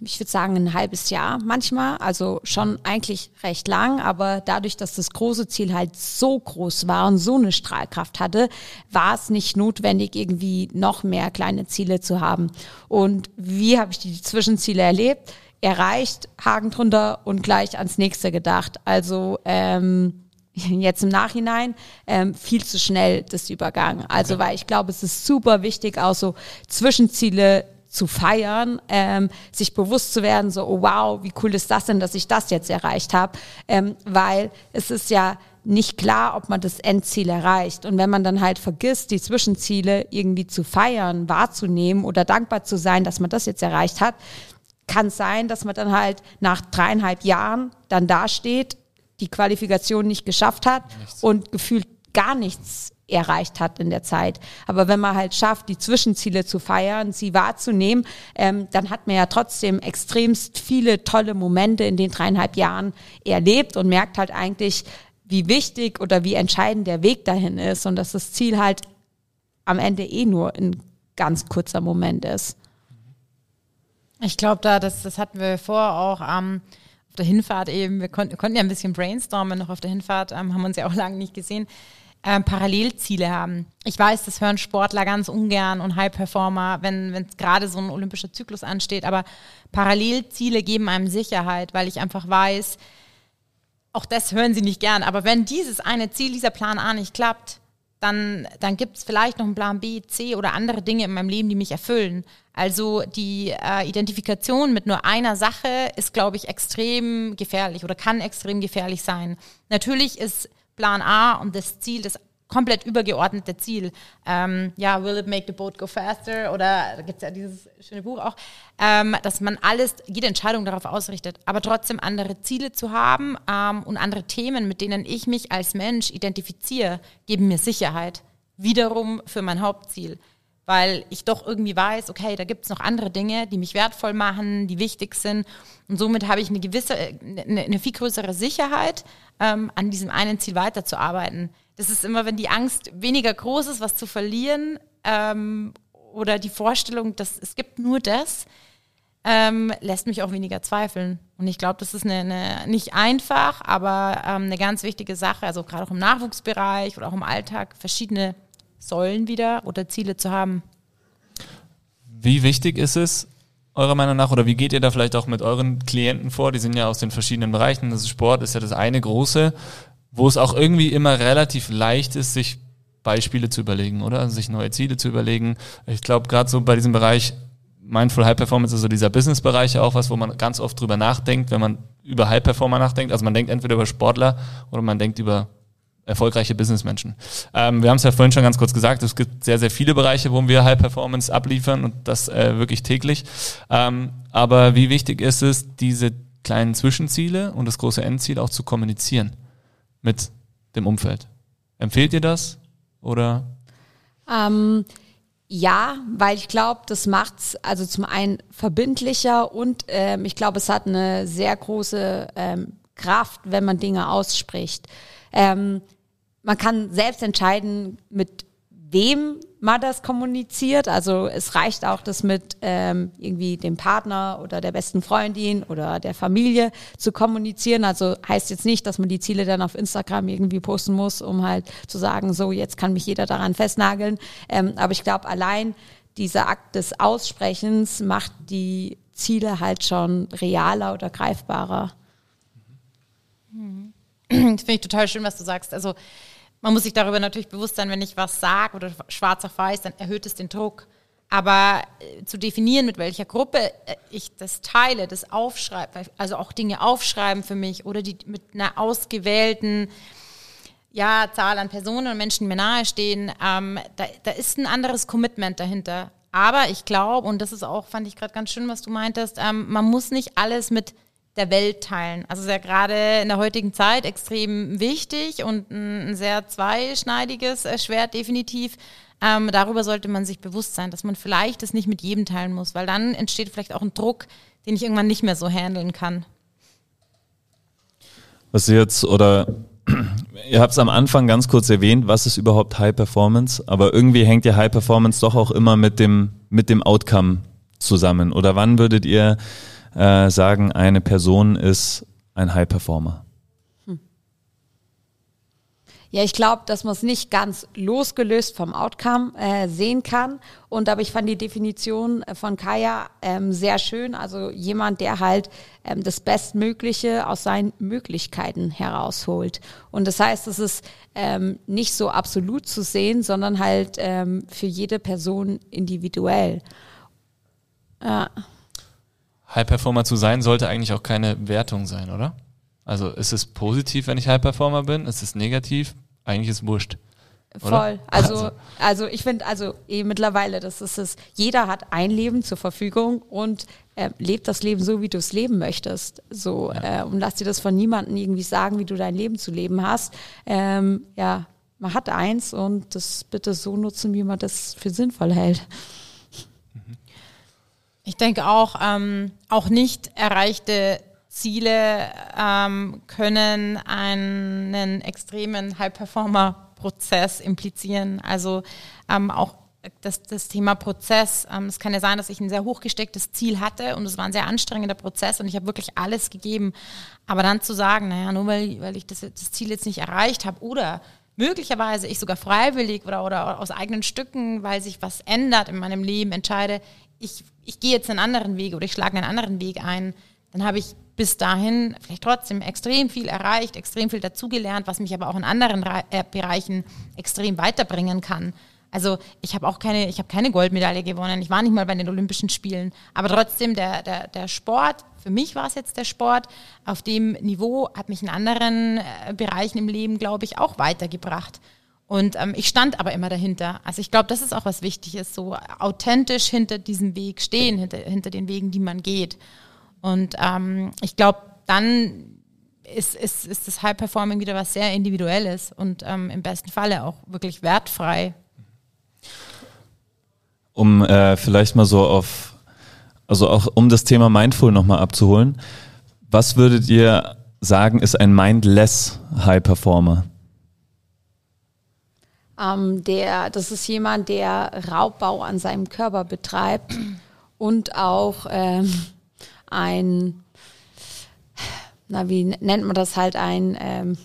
Speaker 4: ich würde sagen, ein halbes Jahr manchmal. Also schon eigentlich recht lang, aber dadurch, dass das große Ziel halt so groß war und so eine Strahlkraft hatte, war es nicht notwendig, irgendwie noch mehr kleine Ziele zu haben. Und wie habe ich die Zwischenziele erlebt? Erreicht, Haken drunter und gleich ans nächste gedacht. Also ähm, [LAUGHS] jetzt im Nachhinein ähm, viel zu schnell das Übergang. Also weil ich glaube, es ist super wichtig, auch so Zwischenziele zu feiern, ähm, sich bewusst zu werden, so, oh wow, wie cool ist das denn, dass ich das jetzt erreicht habe, ähm, weil es ist ja nicht klar, ob man das Endziel erreicht. Und wenn man dann halt vergisst, die Zwischenziele irgendwie zu feiern, wahrzunehmen oder dankbar zu sein, dass man das jetzt erreicht hat, kann es sein, dass man dann halt nach dreieinhalb Jahren dann dasteht, die Qualifikation nicht geschafft hat nichts. und gefühlt gar nichts erreicht hat in der Zeit. Aber wenn man halt schafft, die Zwischenziele zu feiern, sie wahrzunehmen, ähm, dann hat man ja trotzdem extremst viele tolle Momente in den dreieinhalb Jahren erlebt und merkt halt eigentlich, wie wichtig oder wie entscheidend der Weg dahin ist und dass das Ziel halt am Ende eh nur ein ganz kurzer Moment ist.
Speaker 2: Ich glaube, da, das, das hatten wir vor auch ähm, auf der Hinfahrt eben, wir konnten, konnten ja ein bisschen brainstormen noch auf der Hinfahrt, ähm, haben uns ja auch [LAUGHS] lange nicht gesehen ähm, Parallelziele haben. Ich weiß, das hören Sportler ganz ungern und High-Performer, wenn gerade so ein olympischer Zyklus ansteht, aber Parallelziele geben einem Sicherheit, weil ich einfach weiß, auch das hören sie nicht gern, aber wenn dieses eine Ziel, dieser Plan A nicht klappt, dann, dann gibt es vielleicht noch einen Plan B, C oder andere Dinge in meinem Leben, die mich erfüllen. Also die äh, Identifikation mit nur einer Sache ist, glaube ich, extrem gefährlich oder kann extrem gefährlich sein. Natürlich ist Plan A und das Ziel, das komplett übergeordnete Ziel. Ähm, ja, will it make the boat go faster? Oder da gibt es ja dieses schöne Buch auch, ähm, dass man alles, jede Entscheidung darauf ausrichtet, aber trotzdem andere Ziele zu haben ähm, und andere Themen, mit denen ich mich als Mensch identifiziere, geben mir Sicherheit. Wiederum für mein Hauptziel weil ich doch irgendwie weiß, okay, da gibt es noch andere Dinge, die mich wertvoll machen, die wichtig sind. Und somit habe ich eine gewisse, eine, eine viel größere Sicherheit, ähm, an diesem einen Ziel weiterzuarbeiten. Das ist immer, wenn die Angst weniger groß ist, was zu verlieren, ähm, oder die Vorstellung, dass es gibt nur das, ähm, lässt mich auch weniger zweifeln. Und ich glaube, das ist eine, eine, nicht einfach, aber ähm, eine ganz wichtige Sache, also gerade auch im Nachwuchsbereich oder auch im Alltag, verschiedene Säulen wieder oder Ziele zu haben.
Speaker 3: Wie wichtig ist es, eurer Meinung nach, oder wie geht ihr da vielleicht auch mit euren Klienten vor? Die sind ja aus den verschiedenen Bereichen. Das Sport ist ja das eine große, wo es auch irgendwie immer relativ leicht ist, sich Beispiele zu überlegen, oder? Also sich neue Ziele zu überlegen. Ich glaube, gerade so bei diesem Bereich Mindful High Performance ist so dieser Business-Bereich auch was, wo man ganz oft drüber nachdenkt, wenn man über High Performer nachdenkt. Also man denkt entweder über Sportler oder man denkt über erfolgreiche Businessmenschen. Ähm, wir haben es ja vorhin schon ganz kurz gesagt, es gibt sehr, sehr viele Bereiche, wo wir High Performance abliefern und das äh, wirklich täglich. Ähm, aber wie wichtig ist es, diese kleinen Zwischenziele und das große Endziel auch zu kommunizieren mit dem Umfeld? Empfehlt ihr das oder?
Speaker 4: Ähm, ja, weil ich glaube, das macht's also zum einen verbindlicher und ähm, ich glaube, es hat eine sehr große ähm, Kraft, wenn man Dinge ausspricht. Ähm, man kann selbst entscheiden, mit wem man das kommuniziert. Also es reicht auch, das mit ähm, irgendwie dem Partner oder der besten Freundin oder der Familie zu kommunizieren. Also heißt jetzt nicht, dass man die Ziele dann auf Instagram irgendwie posten muss, um halt zu sagen, so jetzt kann mich jeder daran festnageln. Ähm, aber ich glaube, allein dieser Akt des Aussprechens macht die Ziele halt schon realer oder greifbarer.
Speaker 2: Mhm. Das [CLEARS THROAT] finde ich total schön, was du sagst. Also man muss sich darüber natürlich bewusst sein, wenn ich was sage oder schwarz auf weiß, dann erhöht es den Druck. Aber äh, zu definieren, mit welcher Gruppe äh, ich das teile, das aufschreibe, also auch Dinge aufschreiben für mich oder die mit einer ausgewählten ja, Zahl an Personen und Menschen, die mir nahestehen, ähm, da, da ist ein anderes Commitment dahinter. Aber ich glaube, und das ist auch, fand ich gerade ganz schön, was du meintest, ähm, man muss nicht alles mit der Welt teilen. Also sehr gerade in der heutigen Zeit extrem wichtig und ein sehr zweischneidiges äh, Schwert definitiv. Ähm, darüber sollte man sich bewusst sein, dass man vielleicht das nicht mit jedem teilen muss, weil dann entsteht vielleicht auch ein Druck, den ich irgendwann nicht mehr so handeln kann.
Speaker 1: Was jetzt oder [CLEARS THROAT] ihr habt es am Anfang ganz kurz erwähnt, was ist überhaupt High Performance, aber irgendwie hängt ja High Performance doch auch immer mit dem mit dem Outcome zusammen. Oder wann würdet ihr äh, sagen, eine Person ist ein High Performer? Hm.
Speaker 4: Ja, ich glaube, dass man es nicht ganz losgelöst vom Outcome äh, sehen kann. Und aber ich fand die Definition äh, von Kaya ähm, sehr schön. Also jemand, der halt ähm, das Bestmögliche aus seinen Möglichkeiten herausholt. Und das heißt, es ist ähm, nicht so absolut zu sehen, sondern halt ähm, für jede Person individuell.
Speaker 3: Ja. High Performer zu sein sollte eigentlich auch keine Wertung sein, oder? Also ist es positiv, wenn ich High Performer bin? Ist es negativ? Eigentlich ist es wurscht.
Speaker 4: Voll. Also, [LAUGHS] also, also ich finde, also eh mittlerweile, das ist es, jeder hat ein Leben zur Verfügung und äh, lebt das Leben so, wie du es leben möchtest. So, ja. äh, und lass dir das von niemandem irgendwie sagen, wie du dein Leben zu leben hast. Ähm, ja, man hat eins und das bitte so nutzen, wie man das für sinnvoll hält.
Speaker 2: Ich denke auch, ähm, auch nicht erreichte Ziele ähm, können einen extremen High-Performer-Prozess implizieren. Also ähm, auch das, das Thema Prozess. Ähm, es kann ja sein, dass ich ein sehr hochgestecktes Ziel hatte und es war ein sehr anstrengender Prozess und ich habe wirklich alles gegeben. Aber dann zu sagen, naja, nur weil, weil ich das, das Ziel jetzt nicht erreicht habe oder möglicherweise ich sogar freiwillig oder, oder aus eigenen Stücken, weil sich was ändert in meinem Leben, entscheide, ich, ich gehe jetzt einen anderen Weg oder ich schlage einen anderen Weg ein, dann habe ich bis dahin vielleicht trotzdem extrem viel erreicht, extrem viel dazugelernt, was mich aber auch in anderen Re äh, Bereichen extrem weiterbringen kann. Also ich habe auch keine, ich habe keine Goldmedaille gewonnen. Ich war nicht mal bei den Olympischen Spielen. Aber trotzdem, der, der, der Sport, für mich war es jetzt der Sport, auf dem Niveau hat mich in anderen äh, Bereichen im Leben, glaube ich, auch weitergebracht. Und ähm, ich stand aber immer dahinter. Also ich glaube, das ist auch was Wichtiges, so authentisch hinter diesem Weg stehen, hinter, hinter den Wegen, die man geht. Und ähm, ich glaube, dann ist, ist, ist das High Performing wieder was sehr Individuelles und ähm, im besten Falle auch wirklich wertfrei.
Speaker 1: Um äh, vielleicht mal so auf, also auch um das Thema Mindful nochmal abzuholen, was würdet ihr sagen, ist ein mindless High Performer?
Speaker 4: Ähm, der, das ist jemand, der Raubbau an seinem Körper betreibt und auch ähm, ein, na, wie nennt man das halt, ein ähm,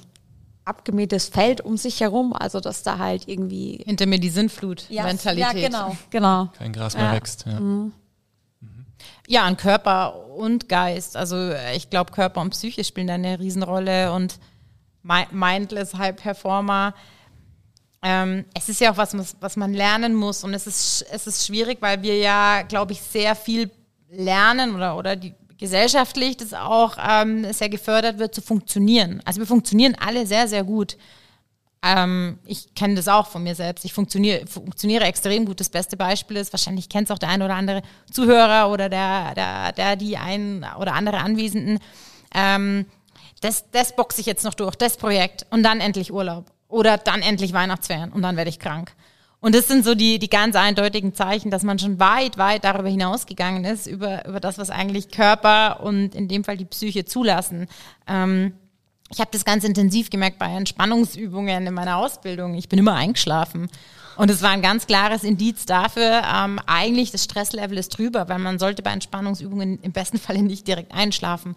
Speaker 4: abgemähtes Feld um sich herum, also dass da halt irgendwie.
Speaker 2: Hinter mir die Sinnflut-Mentalität.
Speaker 4: Ja, genau, genau.
Speaker 3: Kein Gras mehr ja. wächst, ja. Mhm.
Speaker 2: Ja, an Körper und Geist. Also ich glaube, Körper und Psyche spielen da eine Riesenrolle und Mindless High Performer. Ähm, es ist ja auch was, was man lernen muss und es ist, es ist schwierig, weil wir ja, glaube ich, sehr viel lernen oder, oder die gesellschaftlich das auch ähm, sehr gefördert wird, zu funktionieren. Also wir funktionieren alle sehr, sehr gut. Ähm, ich kenne das auch von mir selbst. Ich funktioniere, funktioniere extrem gut. Das beste Beispiel ist, wahrscheinlich kennt es auch der ein oder andere Zuhörer oder der, der, der die ein oder andere Anwesenden. Ähm, das, das boxe ich jetzt noch durch, das Projekt und dann endlich Urlaub oder dann endlich Weihnachtsferien und dann werde ich krank. Und das sind so die, die ganz eindeutigen Zeichen, dass man schon weit, weit darüber hinausgegangen ist, über, über das, was eigentlich Körper und in dem Fall die Psyche zulassen. Ähm, ich habe das ganz intensiv gemerkt bei Entspannungsübungen in meiner Ausbildung. Ich bin immer eingeschlafen. Und es war ein ganz klares Indiz dafür, ähm, eigentlich das Stresslevel ist drüber, weil man sollte bei Entspannungsübungen im besten Falle nicht direkt einschlafen.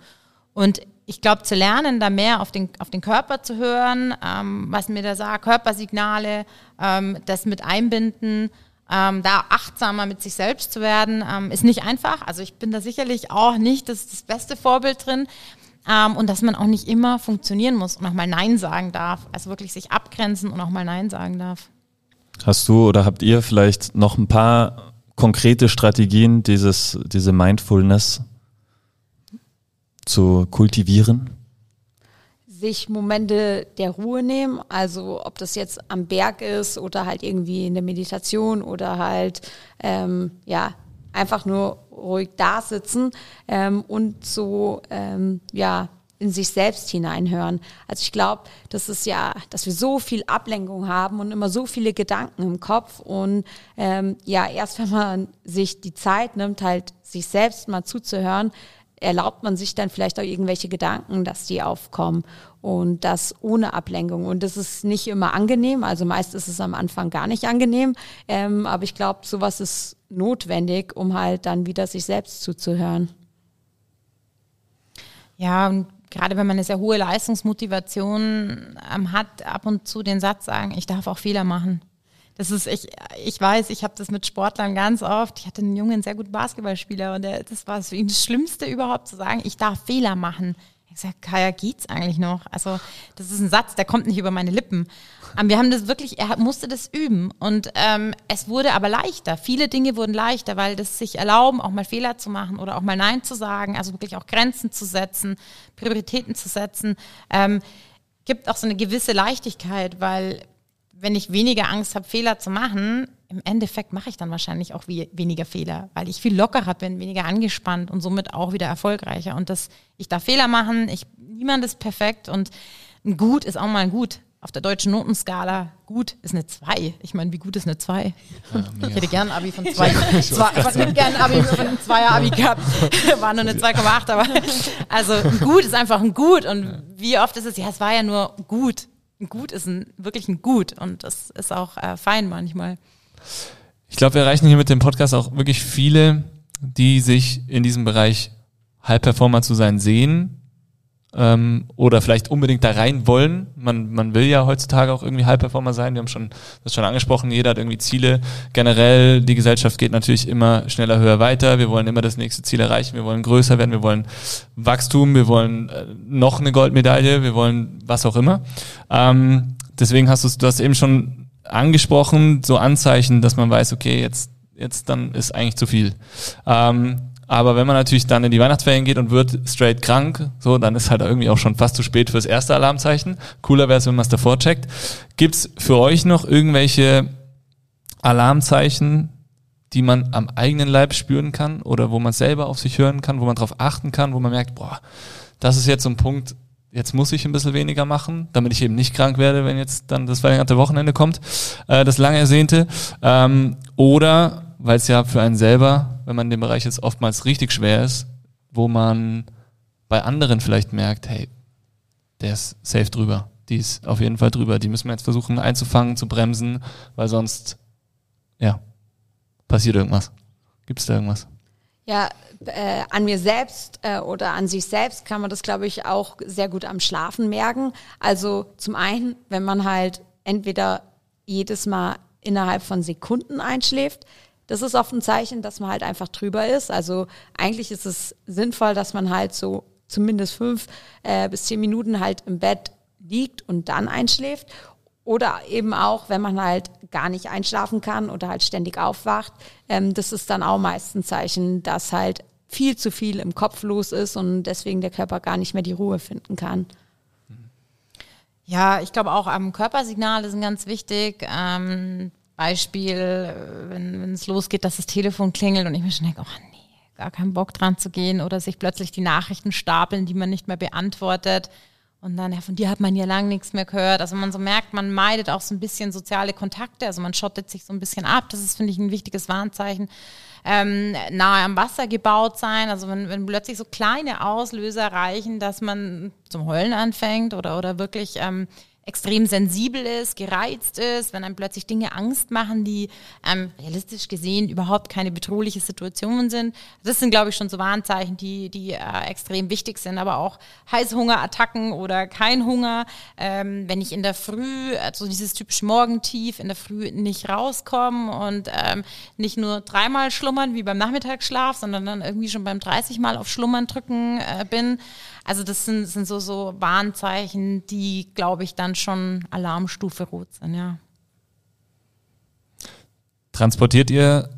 Speaker 2: Und ich glaube, zu lernen, da mehr auf den, auf den Körper zu hören, ähm, was mir da sagt, Körpersignale, ähm, das mit einbinden, ähm, da achtsamer mit sich selbst zu werden, ähm, ist nicht einfach. Also ich bin da sicherlich auch nicht das, das beste Vorbild drin. Ähm, und dass man auch nicht immer funktionieren muss und auch mal Nein sagen darf. Also wirklich sich abgrenzen und auch mal Nein sagen darf.
Speaker 1: Hast du oder habt ihr vielleicht noch ein paar konkrete Strategien, dieses, diese Mindfulness zu kultivieren?
Speaker 4: Sich Momente der Ruhe nehmen, also ob das jetzt am Berg ist oder halt irgendwie in der Meditation oder halt ähm, ja einfach nur ruhig da sitzen ähm, und so ähm, ja in sich selbst hineinhören. Also ich glaube, das ist ja, dass wir so viel Ablenkung haben und immer so viele Gedanken im Kopf und ähm, ja, erst wenn man sich die Zeit nimmt, halt sich selbst mal zuzuhören, erlaubt man sich dann vielleicht auch irgendwelche Gedanken, dass die aufkommen und das ohne Ablenkung. Und das ist nicht immer angenehm, also meist ist es am Anfang gar nicht angenehm, ähm, aber ich glaube, sowas ist notwendig, um halt dann wieder sich selbst zuzuhören.
Speaker 2: Ja, und gerade wenn man eine sehr hohe Leistungsmotivation ähm, hat, ab und zu den Satz sagen, ich darf auch Fehler machen. Das ist, ich, ich weiß, ich habe das mit Sportlern ganz oft. Ich hatte einen jungen, sehr guten Basketballspieler und der, das war für ihn das Schlimmste überhaupt zu sagen, ich darf Fehler machen. Ich sage, Kaya, geht's eigentlich noch? Also, das ist ein Satz, der kommt nicht über meine Lippen. Aber wir haben das wirklich, er musste das üben. Und ähm, es wurde aber leichter. Viele Dinge wurden leichter, weil das sich erlauben, auch mal Fehler zu machen oder auch mal Nein zu sagen, also wirklich auch Grenzen zu setzen, Prioritäten zu setzen, ähm, gibt auch so eine gewisse Leichtigkeit, weil wenn ich weniger Angst habe, Fehler zu machen, im Endeffekt mache ich dann wahrscheinlich auch wie, weniger Fehler, weil ich viel lockerer bin, weniger angespannt und somit auch wieder erfolgreicher. Und das, ich darf Fehler machen, ich, niemand ist perfekt und ein Gut ist auch mal ein Gut. Auf der deutschen Notenskala gut ist eine 2. Ich meine, wie gut ist eine 2? Ja, [LAUGHS] [LAUGHS] ich hätte gern ein Abi von 2. ich hätte gern ein Abi von einem 2er Abi gehabt. [LAUGHS] War nur eine 2,8, aber also ein Gut ist einfach ein Gut. Und wie oft ist es, ja, es war ja nur gut. Gut ist ein, wirklich ein Gut und das ist auch äh, fein manchmal.
Speaker 3: Ich glaube, wir erreichen hier mit dem Podcast auch wirklich viele, die sich in diesem Bereich High-Performer zu sein sehen ähm, oder vielleicht unbedingt da rein wollen. Man, man will ja heutzutage auch irgendwie High-Performer sein. Wir haben schon das schon angesprochen. Jeder hat irgendwie Ziele. Generell, die Gesellschaft geht natürlich immer schneller, höher, weiter. Wir wollen immer das nächste Ziel erreichen. Wir wollen größer werden. Wir wollen Wachstum. Wir wollen äh, noch eine Goldmedaille. Wir wollen was auch immer. Ähm, deswegen hast du, hast eben schon angesprochen, so Anzeichen, dass man weiß, okay, jetzt, jetzt dann ist eigentlich zu viel. Ähm, aber wenn man natürlich dann in die Weihnachtsferien geht und wird straight krank, so, dann ist halt irgendwie auch schon fast zu spät fürs erste Alarmzeichen. Cooler wäre es, wenn man es davor checkt. Gibt's für euch noch irgendwelche Alarmzeichen, die man am eigenen Leib spüren kann oder wo man selber auf sich hören kann, wo man darauf achten kann, wo man merkt, boah, das ist jetzt so ein Punkt, jetzt muss ich ein bisschen weniger machen, damit ich eben nicht krank werde, wenn jetzt dann das verlängerte Wochenende kommt, äh, das lange ersehnte. Ähm, oder, weil es ja für einen selber, wenn man in dem Bereich jetzt oftmals richtig schwer ist, wo man bei anderen vielleicht merkt, hey, der ist safe drüber. Die ist auf jeden Fall drüber. Die müssen wir jetzt versuchen einzufangen, zu bremsen, weil sonst, ja, passiert irgendwas. Gibt es da irgendwas?
Speaker 4: Ja, äh, an mir selbst äh, oder an sich selbst kann man das, glaube ich, auch sehr gut am Schlafen merken. Also zum einen, wenn man halt entweder jedes Mal innerhalb von Sekunden einschläft, das ist oft ein Zeichen, dass man halt einfach drüber ist. Also eigentlich ist es sinnvoll, dass man halt so zumindest fünf äh, bis zehn Minuten halt im Bett liegt und dann einschläft. Oder eben auch, wenn man halt gar nicht einschlafen kann oder halt ständig aufwacht. Ähm, das ist dann auch meist ein Zeichen, dass halt viel zu viel im Kopf los ist und deswegen der Körper gar nicht mehr die Ruhe finden kann.
Speaker 2: Ja, ich glaube auch ähm, Körpersignale sind ganz wichtig. Ähm, Beispiel, äh, wenn es losgeht, dass das Telefon klingelt und ich mir schon denke, oh nee, gar keinen Bock dran zu gehen oder sich plötzlich die Nachrichten stapeln, die man nicht mehr beantwortet. Und dann, ja, von dir hat man ja lange nichts mehr gehört. Also man so merkt, man meidet auch so ein bisschen soziale Kontakte, also man schottet sich so ein bisschen ab. Das ist, finde ich, ein wichtiges Warnzeichen. Ähm, nahe am Wasser gebaut sein, also wenn, wenn plötzlich so kleine Auslöser reichen, dass man zum Heulen anfängt oder, oder wirklich ähm, extrem sensibel ist, gereizt ist, wenn einem plötzlich Dinge Angst machen, die ähm, realistisch gesehen überhaupt keine bedrohliche Situationen sind. Das sind, glaube ich, schon so Warnzeichen, die, die äh, extrem wichtig sind. Aber auch Heißhungerattacken oder kein Hunger, ähm, wenn ich in der Früh, also dieses typische Morgentief, in der Früh nicht rauskomme und ähm, nicht nur dreimal schlummern wie beim Nachmittagsschlaf, sondern dann irgendwie schon beim 30 Mal auf Schlummern drücken äh, bin. Also das sind, sind so, so Warnzeichen, die, glaube ich, dann schon Alarmstufe rot sind, ja.
Speaker 3: Transportiert ihr,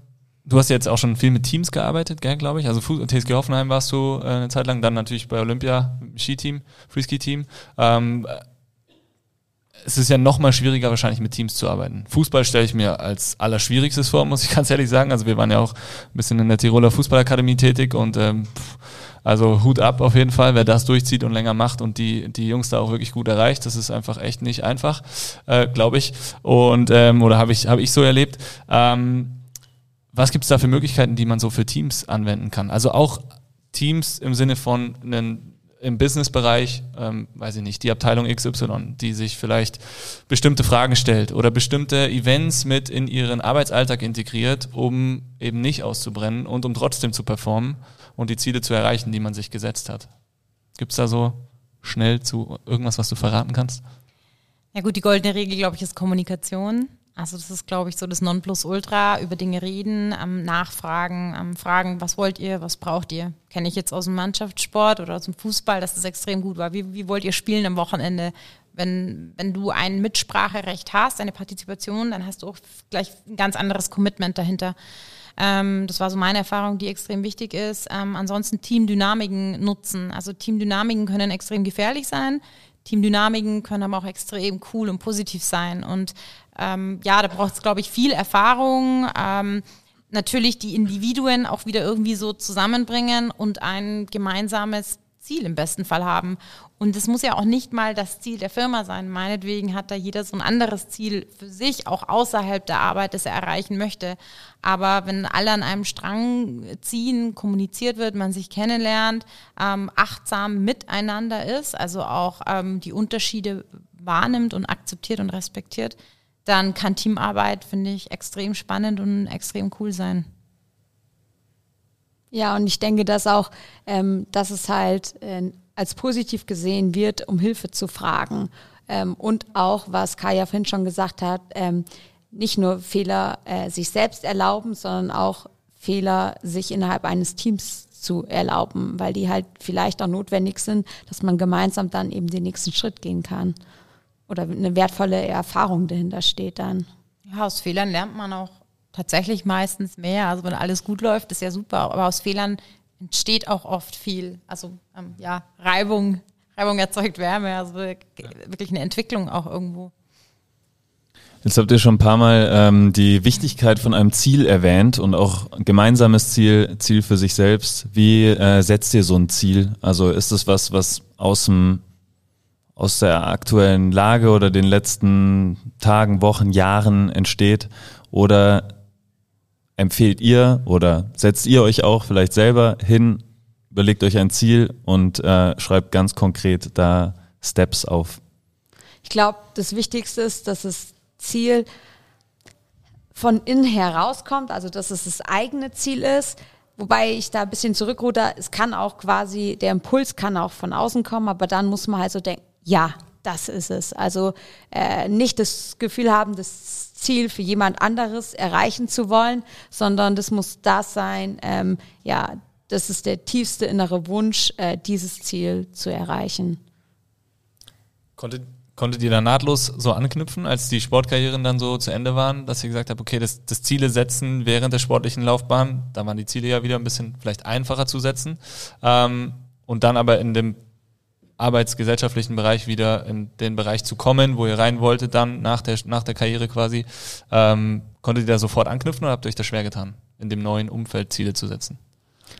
Speaker 3: du hast jetzt auch schon viel mit Teams gearbeitet, glaube ich. Also TSG Hoffenheim warst du äh, eine Zeit lang, dann natürlich bei Olympia, Skiteam, Freeski-Team. Ähm, es ist ja noch mal schwieriger wahrscheinlich mit Teams zu arbeiten. Fußball stelle ich mir als allerschwierigstes vor, muss ich [LAUGHS] ganz ehrlich sagen. Also wir waren ja auch ein bisschen in der Tiroler Fußballakademie tätig und ähm, pff, also Hut ab auf jeden Fall, wer das durchzieht und länger macht und die, die Jungs da auch wirklich gut erreicht. Das ist einfach echt nicht einfach, äh, glaube ich. Und ähm, oder habe ich, hab ich so erlebt. Ähm, was gibt es da für Möglichkeiten, die man so für Teams anwenden kann? Also auch Teams im Sinne von einen im Businessbereich, ähm, weiß ich nicht, die Abteilung XY, die sich vielleicht bestimmte Fragen stellt oder bestimmte Events mit in ihren Arbeitsalltag integriert, um eben nicht auszubrennen und um trotzdem zu performen und die Ziele zu erreichen, die man sich gesetzt hat. Gibt es da so schnell zu irgendwas, was du verraten kannst?
Speaker 2: Ja gut, die goldene Regel, glaube ich, ist Kommunikation. Also das ist, glaube ich, so das Nonplusultra, über Dinge reden, ähm, nachfragen, ähm, fragen, was wollt ihr, was braucht ihr? Kenne ich jetzt aus dem Mannschaftssport oder aus dem Fußball, dass das extrem gut war. Wie, wie wollt ihr spielen am Wochenende? Wenn, wenn du ein Mitspracherecht hast, eine Partizipation, dann hast du auch gleich ein ganz anderes Commitment dahinter. Ähm, das war so meine Erfahrung, die extrem wichtig ist. Ähm, ansonsten Teamdynamiken nutzen. Also Teamdynamiken können extrem gefährlich sein. Teamdynamiken können aber auch extrem cool und positiv sein. Und ähm, ja, da braucht es, glaube ich, viel Erfahrung. Ähm, natürlich die Individuen auch wieder irgendwie so zusammenbringen und ein gemeinsames Ziel im besten Fall haben. Und es muss ja auch nicht mal das Ziel der Firma sein. Meinetwegen hat da jeder so ein anderes Ziel für sich, auch außerhalb der Arbeit, das er erreichen möchte. Aber wenn alle an einem Strang ziehen, kommuniziert wird, man sich kennenlernt, ähm, achtsam miteinander ist, also auch ähm, die Unterschiede wahrnimmt und akzeptiert und respektiert, dann kann Teamarbeit, finde ich, extrem spannend und extrem cool sein.
Speaker 4: Ja, und ich denke, dass auch, ähm, dass es halt äh, als positiv gesehen wird, um Hilfe zu fragen. Ähm, und auch, was Kaya Finn schon gesagt hat, ähm, nicht nur Fehler äh, sich selbst erlauben, sondern auch Fehler sich innerhalb eines Teams zu erlauben, weil die halt vielleicht auch notwendig sind, dass man gemeinsam dann eben den nächsten Schritt gehen kann. Oder eine wertvolle Erfahrung dahinter steht dann.
Speaker 2: Ja, aus Fehlern lernt man auch tatsächlich meistens mehr. Also wenn alles gut läuft, ist ja super. Aber aus Fehlern entsteht auch oft viel. Also ähm, ja, Reibung, Reibung erzeugt Wärme. Also wirklich eine Entwicklung auch irgendwo.
Speaker 1: Jetzt habt ihr schon ein paar Mal ähm, die Wichtigkeit von einem Ziel erwähnt und auch ein gemeinsames Ziel, Ziel für sich selbst. Wie äh, setzt ihr so ein Ziel? Also ist es was, was aus dem aus der aktuellen Lage oder den letzten Tagen, Wochen, Jahren entsteht? Oder empfehlt ihr oder setzt ihr euch auch vielleicht selber hin, überlegt euch ein Ziel und äh, schreibt ganz konkret da Steps auf?
Speaker 4: Ich glaube, das Wichtigste ist, dass das Ziel von innen herauskommt, also dass es das eigene Ziel ist. Wobei ich da ein bisschen zurückruder, es kann auch quasi, der Impuls kann auch von außen kommen, aber dann muss man halt so denken, ja, das ist es. Also äh, nicht das Gefühl haben, das Ziel für jemand anderes erreichen zu wollen, sondern das muss das sein, ähm, ja, das ist der tiefste innere Wunsch, äh, dieses Ziel zu erreichen.
Speaker 3: Konntet, konntet ihr da nahtlos so anknüpfen, als die Sportkarrieren dann so zu Ende waren, dass ihr gesagt habt, okay, das, das Ziele setzen während der sportlichen Laufbahn, da waren die Ziele ja wieder ein bisschen vielleicht einfacher zu setzen. Ähm, und dann aber in dem arbeitsgesellschaftlichen Bereich wieder in den Bereich zu kommen, wo ihr rein wolltet dann nach der, nach der Karriere quasi. Ähm, konntet ihr da sofort anknüpfen oder habt ihr euch das schwer getan, in dem neuen Umfeld Ziele zu setzen?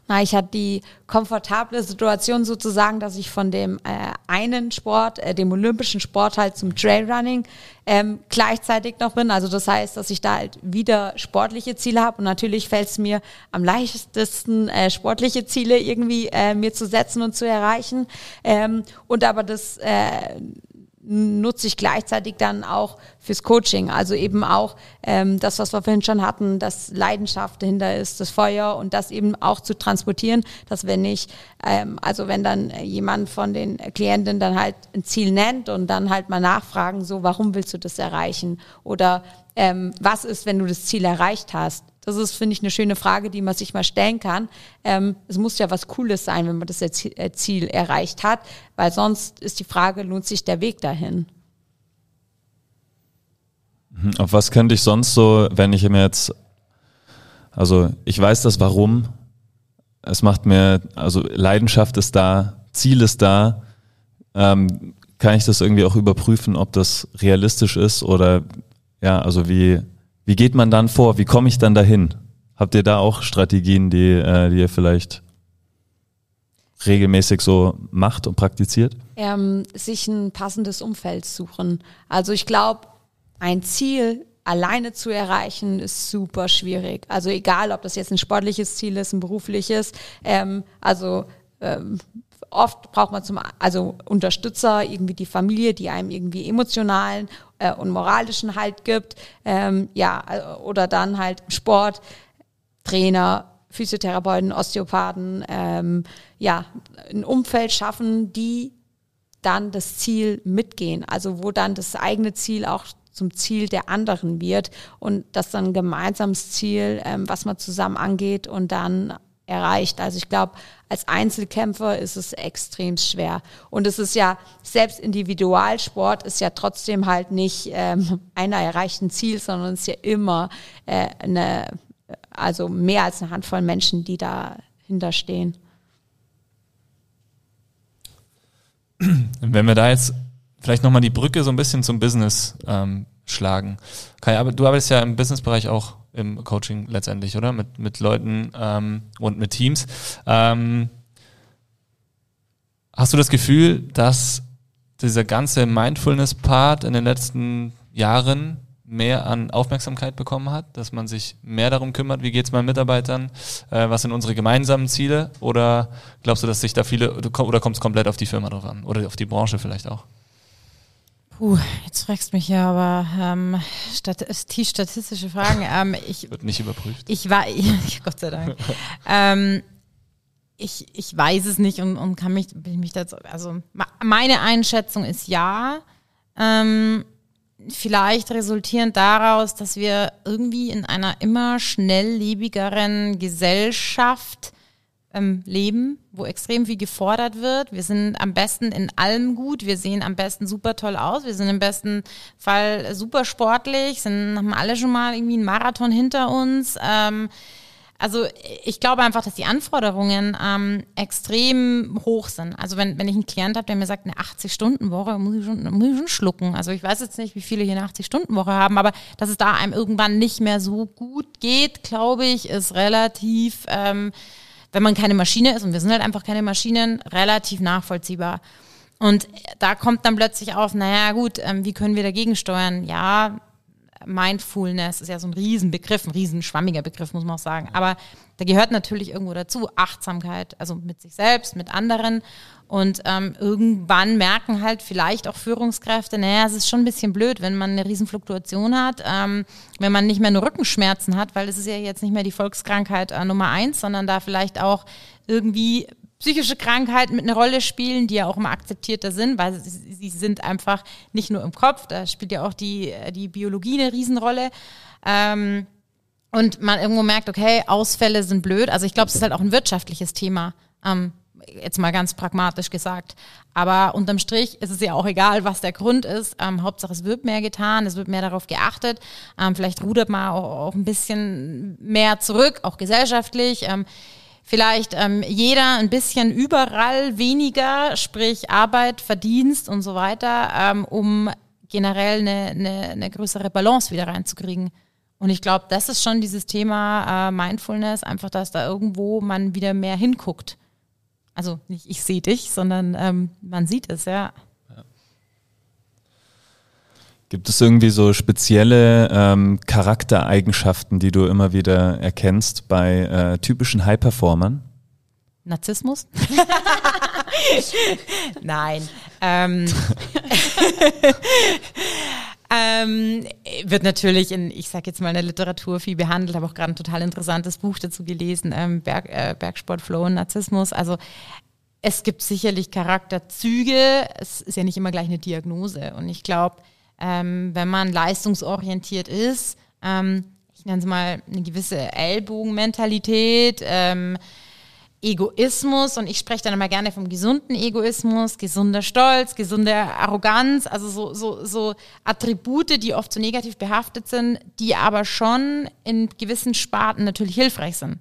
Speaker 4: Na, ich hatte die komfortable Situation sozusagen, dass ich von dem äh, einen Sport, äh, dem olympischen Sport halt zum Trailrunning ähm, gleichzeitig noch bin. Also das heißt, dass ich da halt wieder sportliche Ziele habe und natürlich fällt es mir am leichtesten, äh, sportliche Ziele irgendwie äh, mir zu setzen und zu erreichen. Ähm, und aber das äh, nutze ich gleichzeitig dann auch fürs Coaching. Also eben auch ähm, das, was wir vorhin schon hatten, dass Leidenschaft dahinter ist, das Feuer und das eben auch zu transportieren, dass wenn ich, ähm, also wenn dann jemand von den Klienten dann halt ein Ziel nennt und dann halt mal nachfragen, so, warum willst du das erreichen? Oder ähm, was ist, wenn du das Ziel erreicht hast? Das ist, finde ich, eine schöne Frage, die man sich mal stellen kann. Ähm, es muss ja was Cooles sein, wenn man das äh, Ziel erreicht hat, weil sonst ist die Frage, lohnt sich der Weg dahin?
Speaker 1: Mhm. Auf was könnte ich sonst so, wenn ich mir jetzt, also ich weiß das Warum, es macht mir, also Leidenschaft ist da, Ziel ist da, ähm, kann ich das irgendwie auch überprüfen, ob das realistisch ist oder ja, also wie, wie geht man dann vor? Wie komme ich dann dahin? Habt ihr da auch Strategien, die, äh, die ihr vielleicht regelmäßig so macht und praktiziert?
Speaker 4: Ähm, sich ein passendes Umfeld suchen. Also ich glaube, ein Ziel alleine zu erreichen, ist super schwierig. Also egal, ob das jetzt ein sportliches Ziel ist, ein berufliches. Ähm, also ähm, oft braucht man zum also Unterstützer, irgendwie die Familie, die einem irgendwie emotionalen äh, und moralischen Halt gibt. Ähm, ja, äh, oder dann halt Sport, Trainer, Physiotherapeuten, Osteopathen, ähm, ja, ein Umfeld schaffen, die dann das Ziel mitgehen, also wo dann das eigene Ziel auch zum Ziel der anderen wird und das dann ein gemeinsames Ziel, ähm, was man zusammen angeht und dann erreicht. Also ich glaube, als Einzelkämpfer ist es extrem schwer. Und es ist ja, selbst Individualsport ist ja trotzdem halt nicht ähm, einer erreichten Ziel, sondern es ist ja immer äh, eine, also mehr als eine Handvoll Menschen, die dahinter stehen.
Speaker 3: Wenn wir da jetzt vielleicht nochmal die Brücke so ein bisschen zum Business ähm, schlagen. Kai, aber du arbeitest ja im Businessbereich auch im Coaching letztendlich, oder? Mit, mit Leuten ähm, und mit Teams. Ähm, hast du das Gefühl, dass dieser ganze Mindfulness-Part in den letzten Jahren mehr an Aufmerksamkeit bekommen hat, dass man sich mehr darum kümmert, wie geht es meinen Mitarbeitern, äh, was sind unsere gemeinsamen Ziele oder glaubst du, dass sich da viele, oder kommt es komplett auf die Firma drauf an oder auf die Branche vielleicht auch?
Speaker 2: Puh, jetzt fragst du mich ja aber ähm, stat tief statistische Fragen. Ähm, ich,
Speaker 3: Wird nicht überprüft.
Speaker 2: Ich war, [LAUGHS] Gott sei Dank. ähm, ich, ich weiß es nicht und, und kann mich, bin mich dazu, also meine Einschätzung ist ja. Ähm, vielleicht resultierend daraus, dass wir irgendwie in einer immer schnelllebigeren Gesellschaft ähm, leben, wo extrem viel gefordert wird. Wir sind am besten in allem gut. Wir sehen am besten super toll aus. Wir sind im besten Fall super sportlich, sind, haben alle schon mal irgendwie einen Marathon hinter uns. Ähm, also ich glaube einfach, dass die Anforderungen ähm, extrem hoch sind. Also wenn, wenn ich einen Klient habe, der mir sagt, eine 80-Stunden-Woche, muss, ich schon, muss ich schon schlucken. Also ich weiß jetzt nicht, wie viele hier eine 80-Stunden-Woche haben, aber dass es da einem irgendwann nicht mehr so gut geht, glaube ich, ist relativ... Ähm, wenn man keine Maschine ist, und wir sind halt einfach keine Maschinen, relativ nachvollziehbar. Und da kommt dann plötzlich auf, naja gut, ähm, wie können wir dagegen steuern? Ja, Mindfulness ist ja so ein Riesenbegriff, ein riesenschwammiger Begriff, muss man auch sagen. Aber da gehört natürlich irgendwo dazu Achtsamkeit, also mit sich selbst, mit anderen. Und ähm, irgendwann merken halt vielleicht auch Führungskräfte, naja, es ist schon ein bisschen blöd, wenn man eine Riesenfluktuation hat, ähm, wenn man nicht mehr nur Rückenschmerzen hat, weil das ist ja jetzt nicht mehr die Volkskrankheit äh, Nummer eins, sondern da vielleicht auch irgendwie psychische Krankheiten mit einer Rolle spielen, die ja auch immer akzeptierter sind, weil sie, sie sind einfach nicht nur im Kopf, da spielt ja auch die, die Biologie eine Riesenrolle. Ähm, und man irgendwo merkt, okay, Ausfälle sind blöd. Also ich glaube, es ist halt auch ein wirtschaftliches Thema. Ähm, jetzt mal ganz pragmatisch gesagt. Aber unterm Strich ist es ja auch egal, was der Grund ist. Ähm, Hauptsache, es wird mehr getan, es wird mehr darauf geachtet. Ähm, vielleicht rudert man auch, auch, ein bisschen mehr zurück, auch gesellschaftlich. Ähm, vielleicht ähm, jeder ein bisschen überall weniger, sprich Arbeit, Verdienst und so weiter, ähm, um generell eine, eine, eine größere Balance wieder reinzukriegen. Und ich glaube, das ist schon dieses Thema äh, Mindfulness, einfach, dass da irgendwo man wieder mehr hinguckt. Also nicht ich sehe dich, sondern ähm, man sieht es, ja.
Speaker 1: Gibt es irgendwie so spezielle ähm, Charaktereigenschaften, die du immer wieder erkennst bei äh, typischen High-Performern?
Speaker 2: Narzissmus? [LAUGHS] Nein. Ähm, [LAUGHS] [LAUGHS] ähm, wird natürlich in, ich sag jetzt mal, in der Literatur viel behandelt, habe auch gerade ein total interessantes Buch dazu gelesen, ähm, Berg, äh, Bergsport, Flow und Narzissmus. Also es gibt sicherlich Charakterzüge, es ist ja nicht immer gleich eine Diagnose. Und ich glaube, ähm, wenn man leistungsorientiert ist, ähm, ich nenne es mal eine gewisse Ellbogenmentalität, ähm, Egoismus und ich spreche dann immer gerne vom gesunden Egoismus, gesunder Stolz, gesunde Arroganz, also so, so, so Attribute, die oft so negativ behaftet sind, die aber schon in gewissen Sparten natürlich hilfreich sind.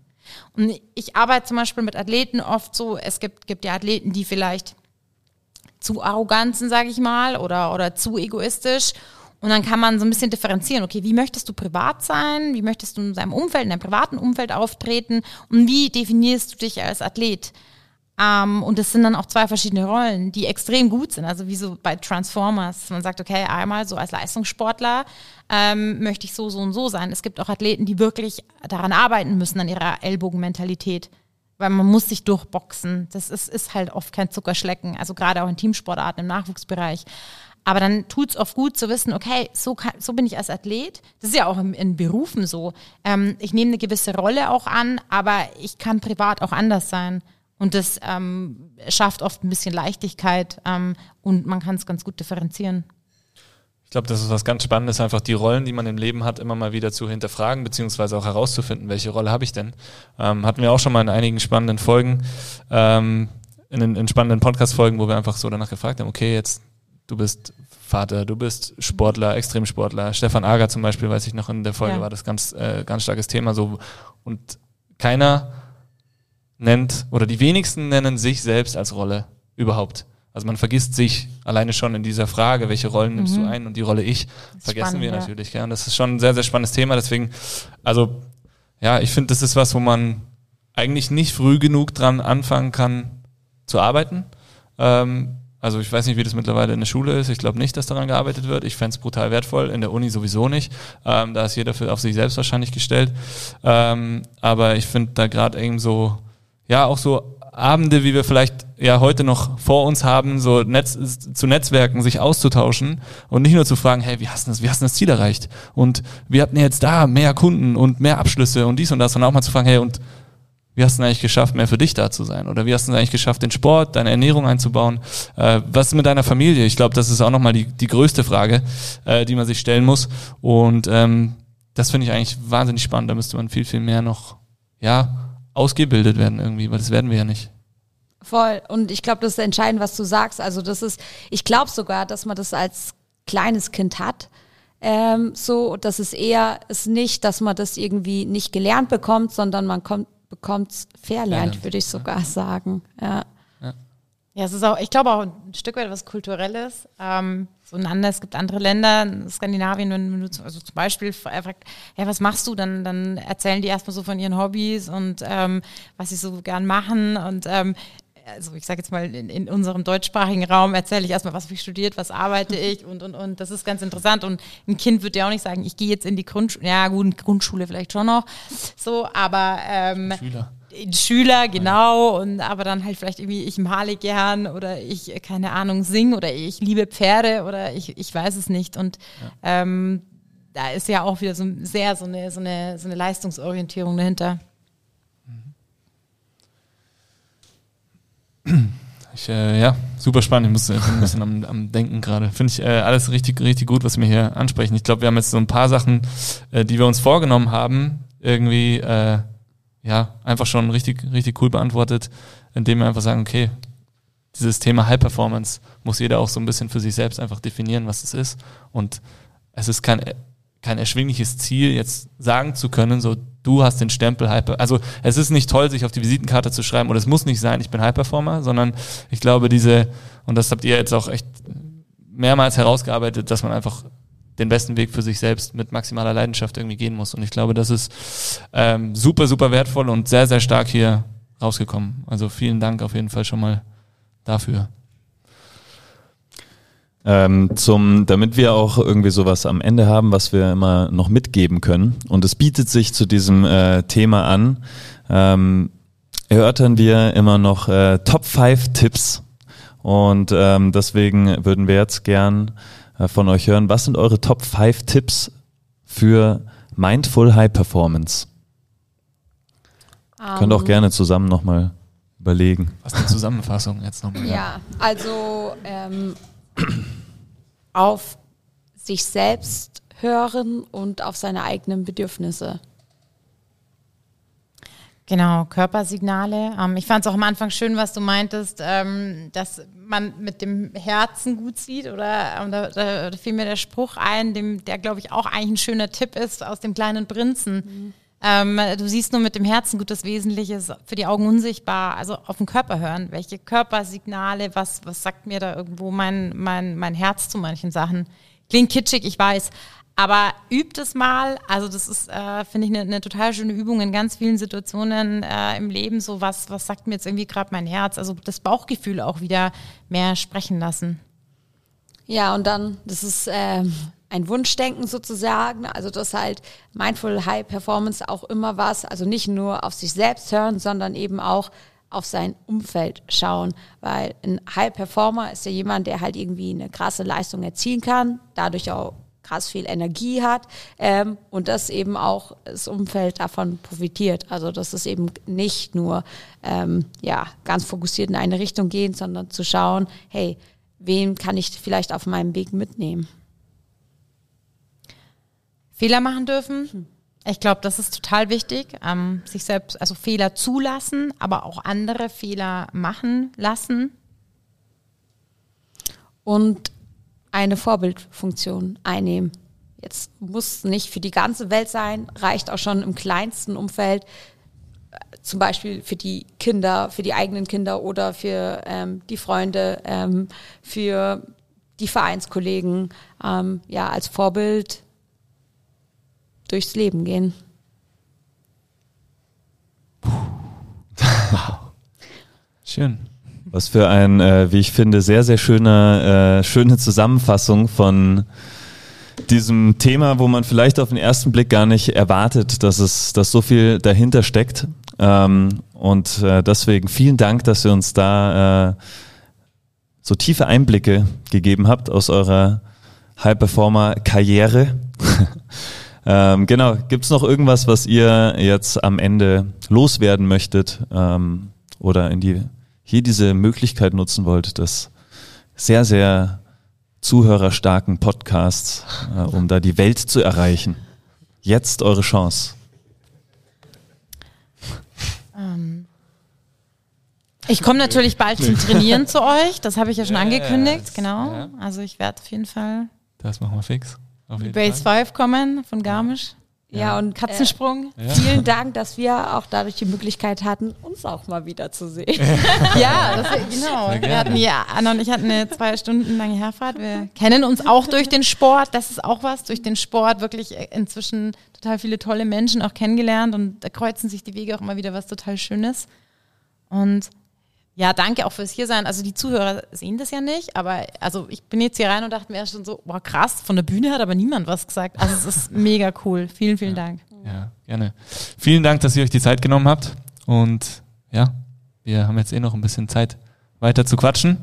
Speaker 2: Und ich arbeite zum Beispiel mit Athleten oft so, es gibt, gibt ja Athleten, die vielleicht zu arrogant sind, sage ich mal, oder, oder zu egoistisch und dann kann man so ein bisschen differenzieren, okay, wie möchtest du privat sein? Wie möchtest du in deinem Umfeld, in deinem privaten Umfeld auftreten? Und wie definierst du dich als Athlet? Ähm, und das sind dann auch zwei verschiedene Rollen, die extrem gut sind. Also wie so bei Transformers. Man sagt, okay, einmal so als Leistungssportler ähm, möchte ich so, so und so sein. Es gibt auch Athleten, die wirklich daran arbeiten müssen, an ihrer Ellbogenmentalität. Weil man muss sich durchboxen. Das ist, ist halt oft kein Zuckerschlecken. Also gerade auch in Teamsportarten im Nachwuchsbereich. Aber dann tut es oft gut zu wissen, okay, so, kann, so bin ich als Athlet. Das ist ja auch in, in Berufen so. Ähm, ich nehme eine gewisse Rolle auch an, aber ich kann privat auch anders sein. Und das ähm, schafft oft ein bisschen Leichtigkeit ähm, und man kann es ganz gut differenzieren.
Speaker 3: Ich glaube, das ist was ganz Spannendes, einfach die Rollen, die man im Leben hat, immer mal wieder zu hinterfragen, beziehungsweise auch herauszufinden, welche Rolle habe ich denn. Ähm, hatten wir auch schon mal in einigen spannenden Folgen, ähm, in, in spannenden Podcast-Folgen, wo wir einfach so danach gefragt haben, okay, jetzt du bist Vater, du bist Sportler, Extremsportler. Stefan Ager zum Beispiel, weiß ich noch in der Folge, ja. war das ganz, äh, ganz starkes Thema so. Und keiner nennt, oder die wenigsten nennen sich selbst als Rolle überhaupt. Also man vergisst sich alleine schon in dieser Frage, welche Rollen nimmst mhm. du ein und die Rolle ich, vergessen spannend, wir ja. natürlich. Gell? Und das ist schon ein sehr, sehr spannendes Thema. Deswegen, also ja, ich finde, das ist was, wo man eigentlich nicht früh genug dran anfangen kann zu arbeiten. Ähm, also ich weiß nicht, wie das mittlerweile in der Schule ist. Ich glaube nicht, dass daran gearbeitet wird. Ich fände es brutal wertvoll. In der Uni sowieso nicht. Ähm, da ist jeder für, auf sich selbst wahrscheinlich gestellt. Ähm, aber ich finde da gerade eben so, ja, auch so Abende, wie wir vielleicht ja heute noch vor uns haben, so Netz, zu Netzwerken, sich auszutauschen und nicht nur zu fragen, hey, wie hast du das, wie hast du das Ziel erreicht? Und wir hatten jetzt da mehr Kunden und mehr Abschlüsse und dies und das, sondern auch mal zu fragen, hey, und wie hast du es eigentlich geschafft, mehr für dich da zu sein? Oder wie hast du es eigentlich geschafft, den Sport, deine Ernährung einzubauen? Äh, was ist mit deiner Familie? Ich glaube, das ist auch nochmal die, die größte Frage, äh, die man sich stellen muss. Und ähm, das finde ich eigentlich wahnsinnig spannend. Da müsste man viel, viel mehr noch, ja, ausgebildet werden irgendwie, weil das werden wir ja nicht.
Speaker 4: Voll. Und ich glaube, das ist entscheidend, was du sagst. Also das ist, ich glaube sogar, dass man das als kleines Kind hat. Ähm, so, dass es eher ist nicht, dass man das irgendwie nicht gelernt bekommt, sondern man kommt, bekommt es verlernt, würde ich sogar ja. sagen. Ja.
Speaker 2: Ja, es ist auch, ich glaube auch ein Stück weit was Kulturelles. Ähm, so ein anderes, es gibt andere Länder, in Skandinavien, wenn du also zum Beispiel fragt, ja, was machst du, dann, dann erzählen die erstmal so von ihren Hobbys und ähm, was sie so gern machen. Und ähm, also ich sage jetzt mal, in, in, unserem deutschsprachigen Raum erzähle ich erstmal, was habe ich studiert, was arbeite [LAUGHS] ich und, und, und das ist ganz interessant. Und ein Kind wird ja auch nicht sagen, ich gehe jetzt in die Grundschule, ja gut, Grundschule vielleicht schon noch, so, aber ähm, Schüler. Schüler, genau, und aber dann halt vielleicht irgendwie, ich male gern oder ich, keine Ahnung, sing oder ich liebe Pferde oder ich, ich weiß es nicht. Und ja. ähm, da ist ja auch wieder so sehr so eine, so eine, so eine Leistungsorientierung dahinter.
Speaker 3: Ich, äh, ja, super spannend. Ich muss äh, ein bisschen am, am Denken gerade. Finde ich äh, alles richtig, richtig gut, was wir hier ansprechen. Ich glaube, wir haben jetzt so ein paar Sachen, äh, die wir uns vorgenommen haben, irgendwie äh, ja, einfach schon richtig, richtig cool beantwortet, indem wir einfach sagen, okay, dieses Thema High Performance muss jeder auch so ein bisschen für sich selbst einfach definieren, was es ist. Und es ist kein, kein erschwingliches Ziel, jetzt sagen zu können, so, du hast den Stempel Performer. Also, es ist nicht toll, sich auf die Visitenkarte zu schreiben, oder es muss nicht sein, ich bin High Performer, sondern ich glaube, diese, und das habt ihr jetzt auch echt mehrmals herausgearbeitet, dass man einfach den besten Weg für sich selbst mit maximaler Leidenschaft irgendwie gehen muss. Und ich glaube, das ist ähm, super, super wertvoll und sehr, sehr stark hier rausgekommen. Also vielen Dank auf jeden Fall schon mal dafür.
Speaker 1: Ähm, zum, damit wir auch irgendwie sowas am Ende haben, was wir immer noch mitgeben können. Und es bietet sich zu diesem äh, Thema an. Ähm, erörtern wir immer noch äh, Top 5 Tipps. Und ähm, deswegen würden wir jetzt gern äh, von euch hören. Was sind eure Top 5 Tipps für Mindful High Performance? Um, Könnt auch ähm. gerne zusammen nochmal überlegen.
Speaker 3: Was ist die Zusammenfassung jetzt nochmal?
Speaker 4: Ja, also ähm, [CLEARS THROAT] auf sich selbst hören und auf seine eigenen Bedürfnisse.
Speaker 2: Genau, Körpersignale. Ähm, ich fand es auch am Anfang schön, was du meintest, ähm, dass man mit dem Herzen gut sieht. Oder da, da, da, fiel mir der Spruch ein, dem, der, glaube ich, auch eigentlich ein schöner Tipp ist aus dem kleinen Prinzen. Mhm. Ähm, du siehst nur mit dem Herzen gut, das Wesentliche ist für die Augen unsichtbar. Also auf den Körper hören. Welche Körpersignale, was, was sagt mir da irgendwo mein, mein, mein Herz zu manchen Sachen? Klingt kitschig, ich weiß. Aber übt es mal. Also das ist, äh, finde ich, eine ne total schöne Übung in ganz vielen Situationen äh, im Leben. So was, was sagt mir jetzt irgendwie gerade mein Herz? Also das Bauchgefühl auch wieder mehr sprechen lassen.
Speaker 4: Ja, und dann, das ist ähm, ein Wunschdenken sozusagen. Also das halt Mindful High Performance auch immer was. Also nicht nur auf sich selbst hören, sondern eben auch auf sein Umfeld schauen, weil ein High Performer ist ja jemand, der halt irgendwie eine krasse Leistung erzielen kann, dadurch auch krass viel Energie hat ähm, und dass eben auch das Umfeld davon profitiert. Also dass es eben nicht nur ähm, ja, ganz fokussiert in eine Richtung gehen, sondern zu schauen, hey, wen kann ich vielleicht auf meinem Weg mitnehmen?
Speaker 2: Fehler machen dürfen. Hm. Ich glaube, das ist total wichtig, ähm, sich selbst, also Fehler zulassen, aber auch andere Fehler machen lassen.
Speaker 4: Und eine Vorbildfunktion einnehmen. Jetzt muss nicht für die ganze Welt sein, reicht auch schon im kleinsten Umfeld, äh, zum Beispiel für die Kinder, für die eigenen Kinder oder für ähm, die Freunde, ähm, für die Vereinskollegen, ähm, ja, als Vorbild durchs Leben gehen. [LAUGHS]
Speaker 3: Schön.
Speaker 1: Was für ein, äh, wie ich finde, sehr, sehr schöner, äh, schöne Zusammenfassung von diesem Thema, wo man vielleicht auf den ersten Blick gar nicht erwartet, dass es, dass so viel dahinter steckt. Ähm, und äh, deswegen vielen Dank, dass ihr uns da äh, so tiefe Einblicke gegeben habt aus eurer High-Performer-Karriere. [LAUGHS] ähm, genau, gibt's noch irgendwas, was ihr jetzt am Ende loswerden möchtet ähm, oder in die hier diese Möglichkeit nutzen wollt, des sehr, sehr zuhörerstarken Podcasts, äh, um da die Welt zu erreichen. Jetzt eure Chance.
Speaker 2: Ähm. Ich komme natürlich bald zum Trainieren zu euch. Das habe ich ja schon angekündigt. Genau. Also ich werde auf jeden Fall.
Speaker 3: Das machen wir fix.
Speaker 2: Auf Base 5 kommen von Garmisch.
Speaker 4: Ja, und Katzensprung. Äh, vielen Dank, dass wir auch dadurch die Möglichkeit hatten, uns auch mal wieder zu sehen. [LAUGHS]
Speaker 2: ja, das, genau. Wir hatten ja, Anna und ich hatten eine zwei Stunden lange Herfahrt. Wir kennen uns auch durch den Sport. Das ist auch was. Durch den Sport wirklich inzwischen total viele tolle Menschen auch kennengelernt und da kreuzen sich die Wege auch immer wieder was total Schönes. Und ja, danke auch fürs Hiersein. Also die Zuhörer sehen das ja nicht, aber also ich bin jetzt hier rein und dachte mir schon so, boah krass, von der Bühne hat aber niemand was gesagt. Also es ist [LAUGHS] mega cool. Vielen, vielen
Speaker 3: ja.
Speaker 2: Dank.
Speaker 3: Ja, gerne. Vielen Dank, dass ihr euch die Zeit genommen habt und ja, wir haben jetzt eh noch ein bisschen Zeit weiter zu quatschen.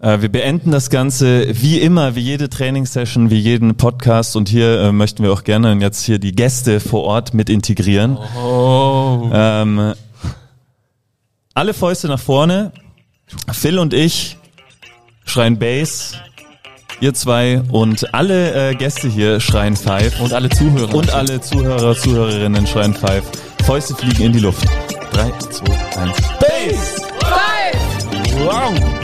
Speaker 1: Äh, wir beenden das Ganze wie immer, wie jede Trainingssession, wie jeden Podcast und hier äh, möchten wir auch gerne jetzt hier die Gäste vor Ort mit integrieren. Oh. Ähm, alle Fäuste nach vorne. Phil und ich schreien Bass. Ihr zwei und alle äh, Gäste hier schreien Five.
Speaker 3: Und alle Zuhörer.
Speaker 1: Und alle Zuhörer, Zuhörerinnen schreien Five. Fäuste fliegen in die Luft. Drei, zwei, eins.
Speaker 2: Bass! Five!
Speaker 1: Wow!